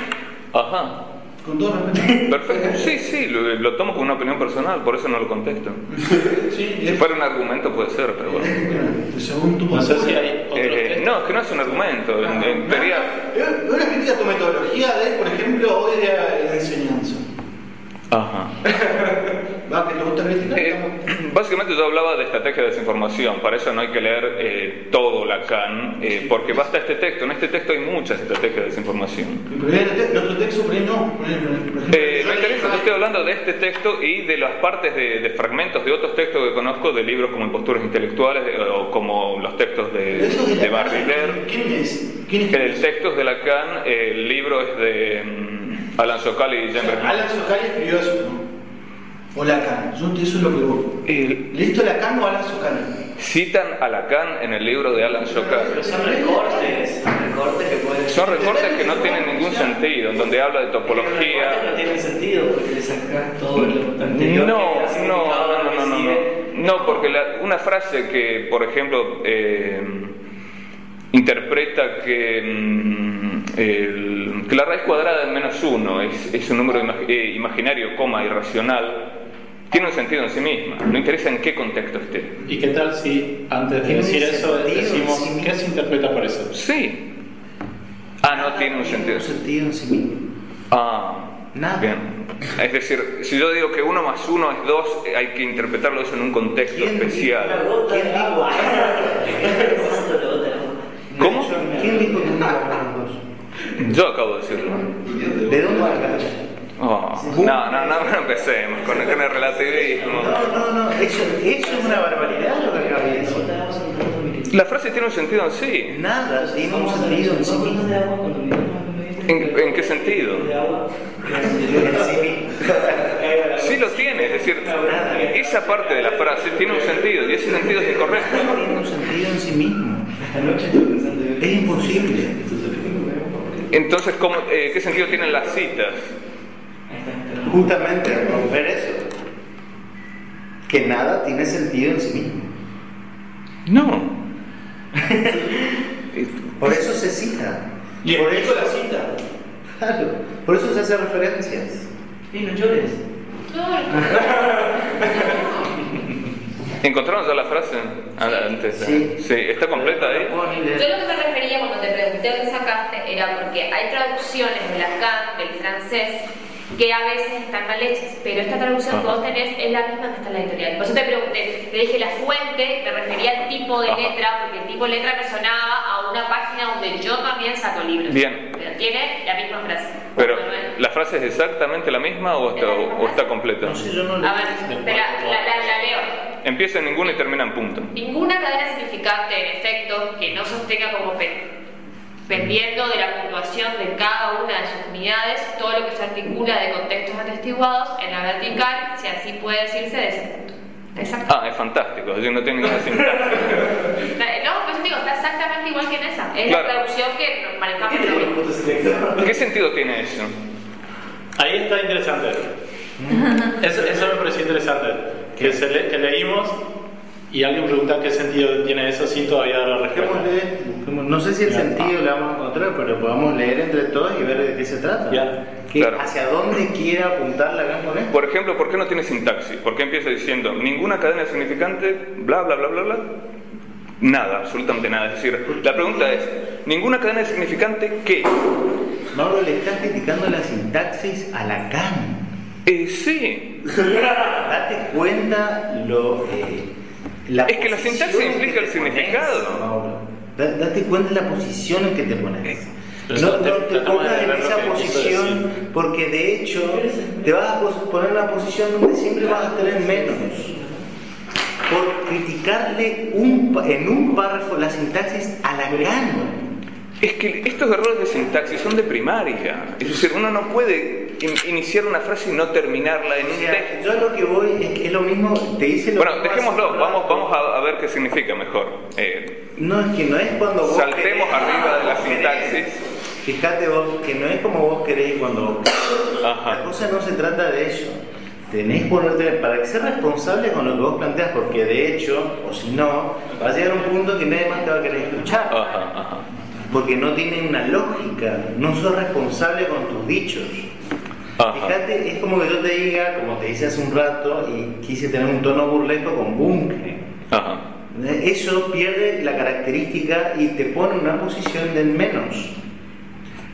Ajá. Con todo respeto. Perfecto. Sí, sí, lo, lo tomo como una opinión personal, por eso no lo contesto. Sí, Si fuera un argumento puede ser, pero bueno. según tu No sé si hay otros Eh, no, es que no es un argumento. En, en teoría, Es una crítica a tu metodología de, por ejemplo, hoy de la enseñanza. Ajá. ¿Va? ¿Que te criticar? Eh, básicamente yo hablaba de estrategia de desinformación, para eso no hay que leer eh, todo Lacan, eh, porque basta este texto, en este texto hay muchas estrategias de desinformación. El te- en otro texto, por ahí no. Por ejemplo, Eh, no leí- interesa, yo estoy hablando de este texto y de las partes de, de fragmentos de otros textos que conozco, de libros como Imposturas Intelectuales eh, o como los textos de, Eso es de. Barriler. ¿Quién es? ¿Quién es? El texto es de Lacan, eh, el libro es de mm, Alan Sokal y O Jean sea, Bertrand. Alan Sokal escribió eso, ¿no? O Lacan. Yo eso es lo que vos. Eh, ¿Leíste Lacan o Alan Sokal? citan a Lacan en el libro de Alan Sokal. Pero son recortes, son recortes que pueden. Son recortes que no tienen ningún sentido, en donde habla de Pero topología. no tienen sentido porque le sacas todo lo anterior. No, no, no, no, no, no, porque la- una frase que, por ejemplo, eh, interpreta que, mm, el- que la raíz cuadrada de menos uno es, es un número imag- eh, imaginario, coma, irracional, tiene un sentido en sí misma. No interesa en qué contexto esté. ¿Y qué tal si antes de Tiene decir eso decimos sí qué se interpreta por eso? Sí. Ah, no tiene un sentido. un sentido en sí mismo. Ah, Nada. bien. Es decir, si yo digo que uno más uno es dos, eh, hay que interpretarlo eso en un contexto ¿Quién dijo especial. ¿Quién dijo? ¿Cómo? ¿Quién dijo que? Yo acabo de decirlo. ¿De dónde sacaste? Oh, no, no, no, no empecemos con, con el relativismo. No, no, no, eso, eso es una barbaridad lo que acabas de decir. La frase tiene un sentido en sí. Nada, tiene un sentido en sí mismo. ¿En, en qué sentido? Sí lo tiene, es decir, esa parte de la frase tiene un sentido y ese sentido es incorrecto. Tiene un sentido en sí mismo. Es imposible. Entonces, ¿cómo, eh, ¿qué sentido tienen las citas? Justamente romper eso. Que nada tiene sentido en sí mismo. No. Por eso se cita. Y por eso la cita. Claro, por eso se hace referencias. Sí, no llores. ¿Encontraron ya la frase? Ah, Antes. Sí. sí. ¿Está completa ahí? Yo lo que me refería cuando te pregunté dónde sacaste era porque hay traducciones de Lacan, del francés, que a veces están mal hechas, pero esta traducción que vos tenés es la misma que está en la editorial. Por eso te pregunté, te dije la fuente, me refería al tipo de Ajá. letra, porque el tipo de letra me sonaba a una página donde yo también saco libros. Bien. Pero tiene la misma frase. Pero, ¿la frase es exactamente la misma o está, o está completa? No sé, yo no A ver, la, la- la- la leo. Empieza en ninguno y termina en punto. Ninguna cadena significante, en efecto, que no sostenga como P. dependiendo de la puntuación de cada una de sus unidades, todo lo que se articula de contextos atestiguados en la vertical, si así puede decirse, de ese punto. Exacto. Ah, es fantástico, yo no tengo ninguna sintaxis. No, pues digo, está exactamente igual que en esa. Es Claro. la traducción que manejamos. ¿Qué sentido tiene eso? Ahí está interesante. Eso, eso me pareció interesante. Que, se le- que leímos y alguien pregunta qué sentido tiene eso sin todavía dar la respuesta. Busquemos- no sé si el Ya. sentido lo vamos a encontrar, pero podamos leer entre todos y ver de qué se trata. Ya. Que- Claro. ¿Hacia dónde quiere apuntar Lacan con esto? Por ejemplo, ¿por qué no tiene sintaxis? ¿Por qué empieza diciendo ninguna cadena significante, bla, bla, bla, bla, bla? Nada, absolutamente nada. Es decir, la pregunta es, ¿ninguna cadena significante qué? Mauro le está criticando la sintaxis a Lacan. Eh, sí. Date cuenta lo. eh, la Es que la sintaxis implica el te significado. Mauro. Da- Date cuenta de la posición en que te pones. Pero No, te- no te tratamos pongas en esa posición porque de hecho te vas a poner en una posición donde siempre vas a tener menos. Por criticarle un, en un párrafo la sintaxis a Lacan. Es que estos errores de sintaxis son de primaria. Es decir, uno no puede iniciar una frase y no terminarla en O un sea, texto. yo lo que voy es que es lo mismo, te dice lo Bueno, dejémoslo, un vamos, vamos a, ver qué significa mejor. Eh, No, es que no es cuando vos Saltemos querés, arriba de la vos querés. sintaxis. Fíjate vos que no es como vos querés cuando vos querés. Ajá. La cosa no se trata de eso. Tenés que ponerte, para ser responsable con lo que vos planteas, porque de hecho, o si no, va a llegar un punto que nadie más te va a querer escuchar. ajá, ajá. Porque no tiene una lógica, no sos responsable con tus dichos. Fíjate, es como que yo te diga, como te hice hace un rato, y quise tener un tono burlesco con bunque. Ajá. Eso pierde la característica y te pone en una posición de menos.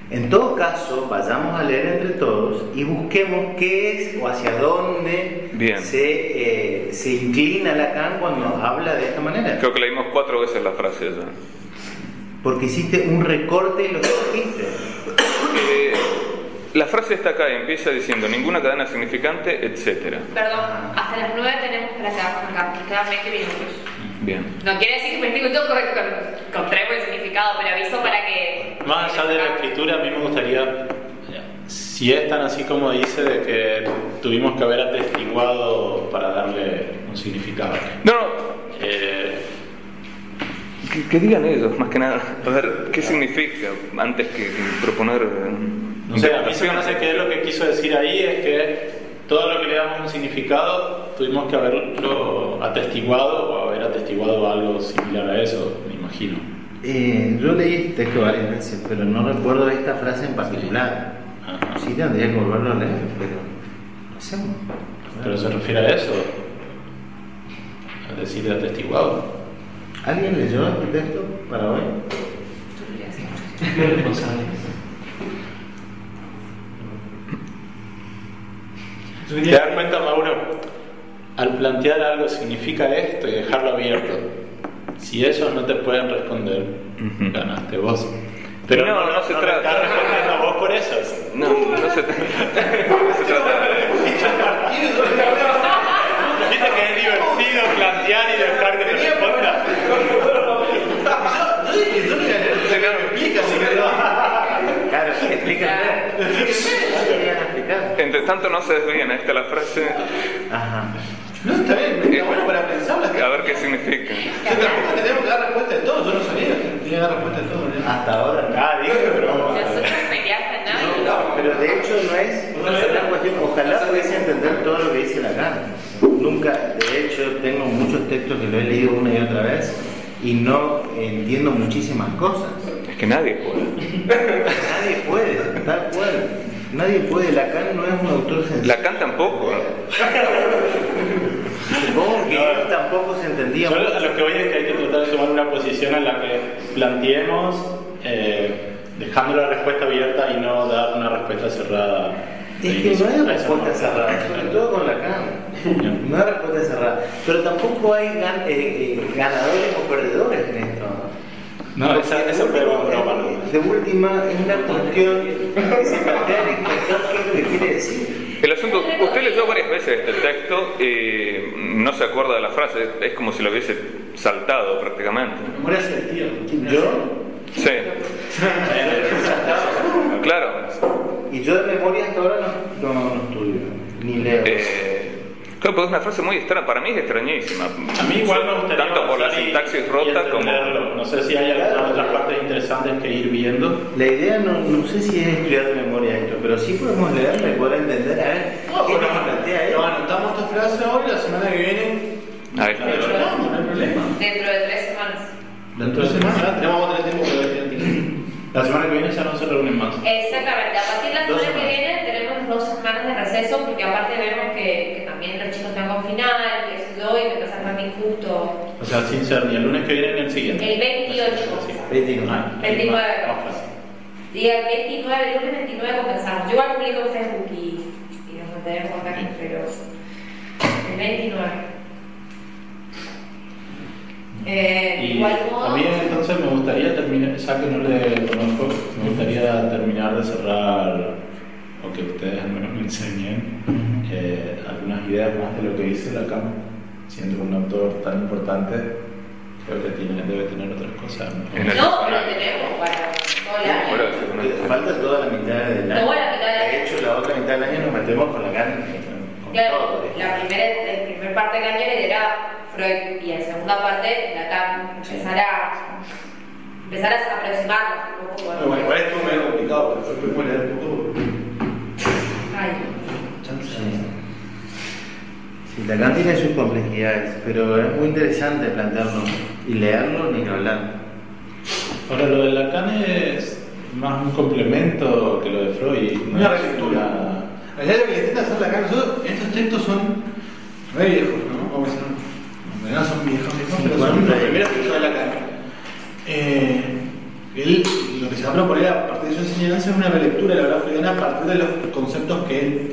En todo caso, vayamos a leer entre todos y busquemos qué es o hacia dónde Bien. Se, eh, se inclina Lacan cuando habla de esta manera. Creo que leímos cuatro veces la frase ya. Porque hiciste un recorte y lo escogiste. Eh, la frase está acá y empieza diciendo ninguna cadena significante, etcétera. Perdón, hasta las 9 tenemos para quedarnos acá, que quedan 20 minutos. Bien. No quiere decir que me explico todo correcto con, con traigo el significado, pero aviso para que. Más allá de la escritura, a mí me gustaría, si es tan así como dice, de que tuvimos que haber atestiguado para darle un significado. No, no, Eh, que, que digan ellos, más que nada. A ver, ¿qué significa antes que proponer. No sé, a mí se me hace que lo que quiso decir ahí es que todo lo que le damos un significado tuvimos que haberlo atestiguado o haber atestiguado algo similar a eso, me imagino. Eh, yo leí este texto varias veces, pero no recuerdo esta frase en particular. Ajá. Sí tendría que volverlo a leer, pero no sé. Pero se refiere a eso, a decir atestiguado. ¿Alguien leyó este texto para hoy? ¿Te das cuenta, Mauro? Al plantear algo significa esto y dejarlo abierto. Si ellos no te pueden responder, ganaste vos. Pero No, no se me trata. estás respondiendo vos por eso. No, no se, no se trata. ¿Viste que es divertido plantear y dejar que te responda? Yo dije, yo no explica, si. Claro. Entre tanto, no se desvíen. Esta es la frase. Ajá. No, está bien, está bueno para pensarla. A ver qué significa. Que tampoco tenemos que dar respuesta de todo, yo no sabía que tenía que dar respuesta de todo. ¿no? Hasta ahora no. Ah, dije, pero. Nosotros peleamos, ¿no? Pero de hecho no es una cuestión, ojalá pudiese entender todo lo que dice Lacan. Nunca, de hecho, tengo muchos textos que lo he leído una y otra vez y no entiendo muchísimas cosas. Es que nadie puede. Nadie puede, tal cual. Nadie puede, Lacan no es un autor sencillo. Lacan tampoco. Supongo que él tampoco se entendía Yo mucho. a lo que voy es que hay que tratar de tomar una posición en la que planteemos eh, dejando la respuesta abierta y no dar una respuesta cerrada. Es que no hay respuesta no. cerrada, sobre todo con Lacan. No hay respuesta cerrada. Pero tampoco hay gan- eh, eh, ganadores o perdedores. No, esa, esa fue una broma. De última, es una cuestión que se plantea el lector qué es lo que quiere decir. El asunto, usted leyó varias veces este texto y no se acuerda de la frase, es como si lo hubiese saltado prácticamente. Memoria selectiva. Yo, Sí. claro. Y yo de memoria hasta ahora no, no, no estudio, ni leo. Eh, claro, pero es una frase muy extraña, para mí es extrañísima. A mí igual me gustaría Tanto por la sintaxis y rota como... No sé si hay algunas otras partes interesantes que ir viendo. La idea no, no sé si es estudiar de memoria esto, pero sí podemos leerlo y poder entender a ver qué nos plantea él. No, anotamos esta frase ahora y la semana que viene. Ahí está. no hay problema. Dentro de tres semanas. Dentro de semana tenemos que tener tiempo para ver La semana que viene ya no se reúnen más. Exactamente, a partir de la semana que semanas. viene tenemos dos semanas de receso porque aparte vemos que, final, que sé yo, y me pasa también justo O sea, sin ser ni el lunes que viene ni el siguiente. el 28. Sí. 29. Ah, 29. más fácil. Día 29, el lunes 29 comenzamos. Yo igual publico en Facebook y, y nos mantenemos en contacto, pero el 29. Eh, Y igual modo, a mí entonces me gustaría terminar, ya que no le conozco, me gustaría terminar de cerrar, o que ustedes al menos me enseñen, eh, algunas ideas más de lo que dice Lacan. Siendo un autor tan importante, creo que tiene, debe tener otras cosas. En no, pero tenemos para todo el año. Bueno, Falta toda la mitad del año. Toda la mitad del año. De hecho, la otra mitad del año nos metemos con la carne. Con Claro, todo. la primera, la primera parte del año era Freud y la segunda parte Lacan. Empezar a, empezar a aproximarnos un poco. Bueno, igual estuvo medio complicado, pero fue muy un poco. Ay, Sí. Sí, Lacan tiene sus complejidades, pero es muy interesante plantearlo y leerlo ni hablar. Ahora, lo de Lacan es más un complemento que lo de Freud. no Una relectura. realidad lo que le intenta hacer Lacan, nosotros, estos textos son re viejos, ¿no? Vamos a decir, realidad son viejos, viejos, pero son los y- primeros textos de Lacan. Eh, él lo que se va a proponer a partir de su enseñanza es una relectura de la obra freudiana a partir de los conceptos que él,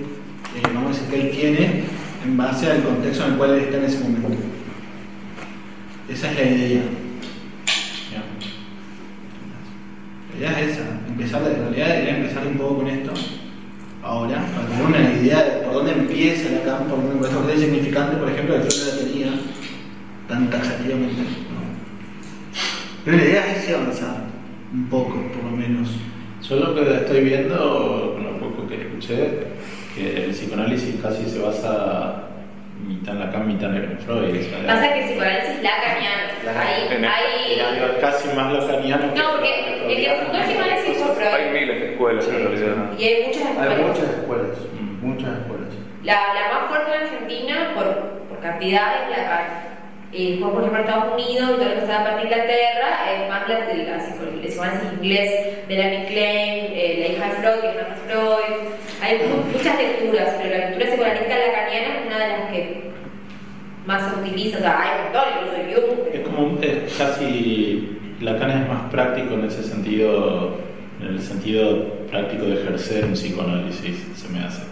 eh, vamos a decir, que él tiene en base al contexto en el cual él está en ese momento. Esa es la idea. La idea es esa, empezar, en realidad empezar un poco con esto, ahora, para tener una idea de por dónde empieza Lacan, por dónde que es significante, por ejemplo, que Freud la tenía tan taxativamente. ¿no? Pero la idea es avanzar, un poco, por lo menos. Yo lo que estoy viendo, con lo poco que escuché, que el psicoanálisis casi se basa mitad en Lacan, mitad en Freud. o sea, Pasa que el psicoanálisis lacaniano. El- ahí. es casi más lacaniano que No, porque el que fundó el psicoanálisis fue Hay Freud. miles de escuelas en realidad. Y hay muchas Hay escuelas. muchas escuelas, Mm. muchas escuelas. La, la más fuerte en Argentina, por, por cantidad, es la Después, por ejemplo, Estados Unidos y todo lo que está a partir de Inglaterra, es más la, inglés de la Klein, eh, la hija de Freud, que es Freud. Hay mu- muchas lecturas, pero la lectura psicoanalítica lacaniana es una de las que más se utiliza. O sea, hay un incluso Jung. Es como es casi Lacan es más práctico en ese sentido, en el sentido práctico de ejercer un psicoanálisis, se me hace.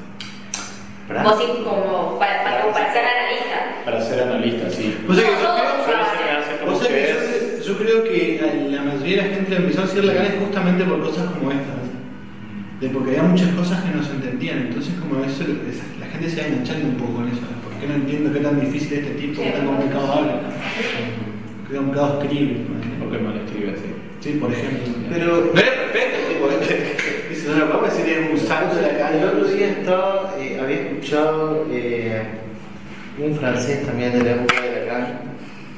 Vos sí, como para, para, ser analista. Para ser analista, sí. O sea que yo No, creo, o que yo, creo que la mayoría de la gente empezó a decir Lacan es justamente por cosas como estas. De porque había muchas cosas que no se entendían. Entonces como eso, la gente se va enganchando un poco en eso. ¿Por qué no entiendo qué tan difícil es este tipo? ¿Qué tan complicado habla? ¿Qué complicado escribe? ¿no? Porque mal escribe así. Sí, por ejemplo. Pero- perfecto, tipo, dice, no lo podemos decir es un santo de Lacan. El otro día estaba, eh, había escuchado eh, un francés también de la época de Lacan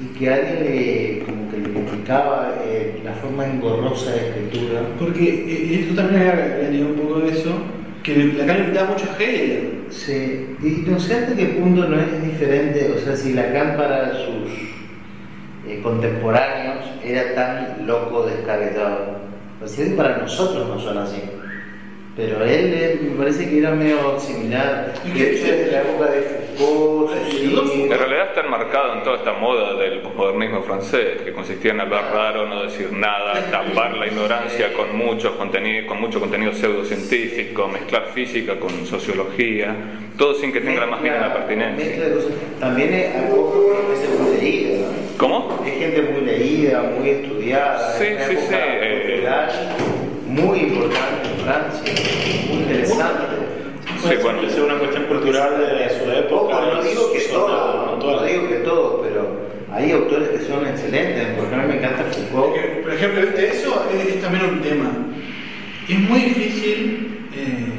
y que alguien le, como que le criticaba eh, la forma engorrosa de escritura. Porque eh, esto también había tenido un poco de eso, que Lacan invitaba mucho a Hegel. Sí, y no sé hasta qué punto no es diferente, o sea, si Lacan para sus eh, contemporáneos era tan loco, descabellado. O sea, que para nosotros no son así. Pero él eh, me parece que era medio similar. De hecho, desde la época de Foucault, En realidad está enmarcado en toda esta moda del posmodernismo francés, que consistía en hablar raro, no decir nada, tapar la ignorancia con mucho contenido, con mucho contenido pseudocientífico, mezclar física con sociología, todo sin que tenga la más mínima pertinencia. de. También es algo que es muy leída, ¿no? ¿Cómo? Es gente muy leída, muy estudiada. Sí, es una sí, época sí, eh, muy importante Francia, muy interesante. Sí, bueno. es una cuestión cultural de su época. Ojo, no digo que todo, no digo que todo, pero hay autores que son excelentes, porque a mí me encanta Foucault. Porque, por ejemplo, eso es es muy difícil eh,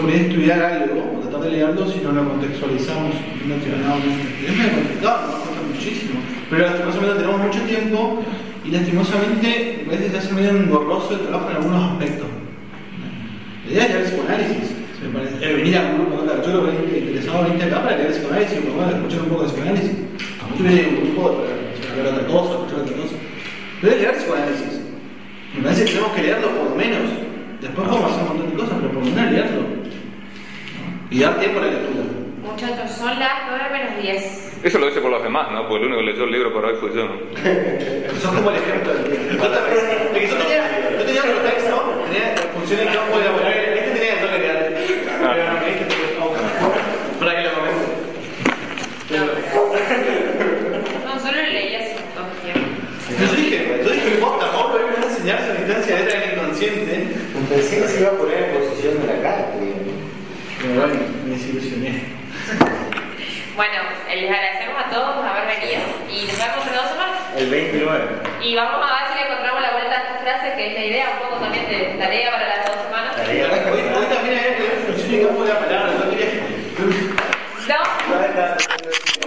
puede estudiar algo tratar de leerlo si no lo contextualizamos intencionadamente. Es muy complicado, nos cuesta muchísimo. Pero lastimosamente tenemos mucho tiempo y lastimosamente a veces se hace medio engorroso el trabajo en algunos aspectos. La idea es leer psicoanálisis, me parece. Eh, venir a un grupo, yo lo veo interesado a venir acá para leer psicoanálisis, porque bueno, escuchar un poco de psicoanálisis. A muchos vienen un grupo para ver otra cosa, escuchar otra cosa. Pero es leer psicoanálisis. Me parece que tenemos que leerlo por lo menos. Después podemos hacer un montón de cosas, pero por lo menos leerlo. Y dar tiempo a la lectura. Muchachos, son las 9 menos 10. Eso lo dice por los demás, ¿no? Porque el único que leyó el libro por hoy fui yo. Son como el ejemplo del Yo también. Yo tenía, yo tenía otro texto, tenía funciones que no podía poner. Este tenía que leer. Pero no, este tenía Para que lo comente. No, solo lo leí hace un montón de tiempo. Yo dije, yo dije, posta, Pablo, hoy me va a enseñar su instancia de letra inconsciente. Pensé que se iba a poner en posición de la cátedra. Pero bueno, me desilusioné. Bueno, les agradecemos a todos por haber venido y nos vemos en dos semanas. El 29. Y vamos a ver si le encontramos la vuelta a esta frase, que es la idea un poco también de tarea para las dos semanas. Tarea que puede apelar, no. No.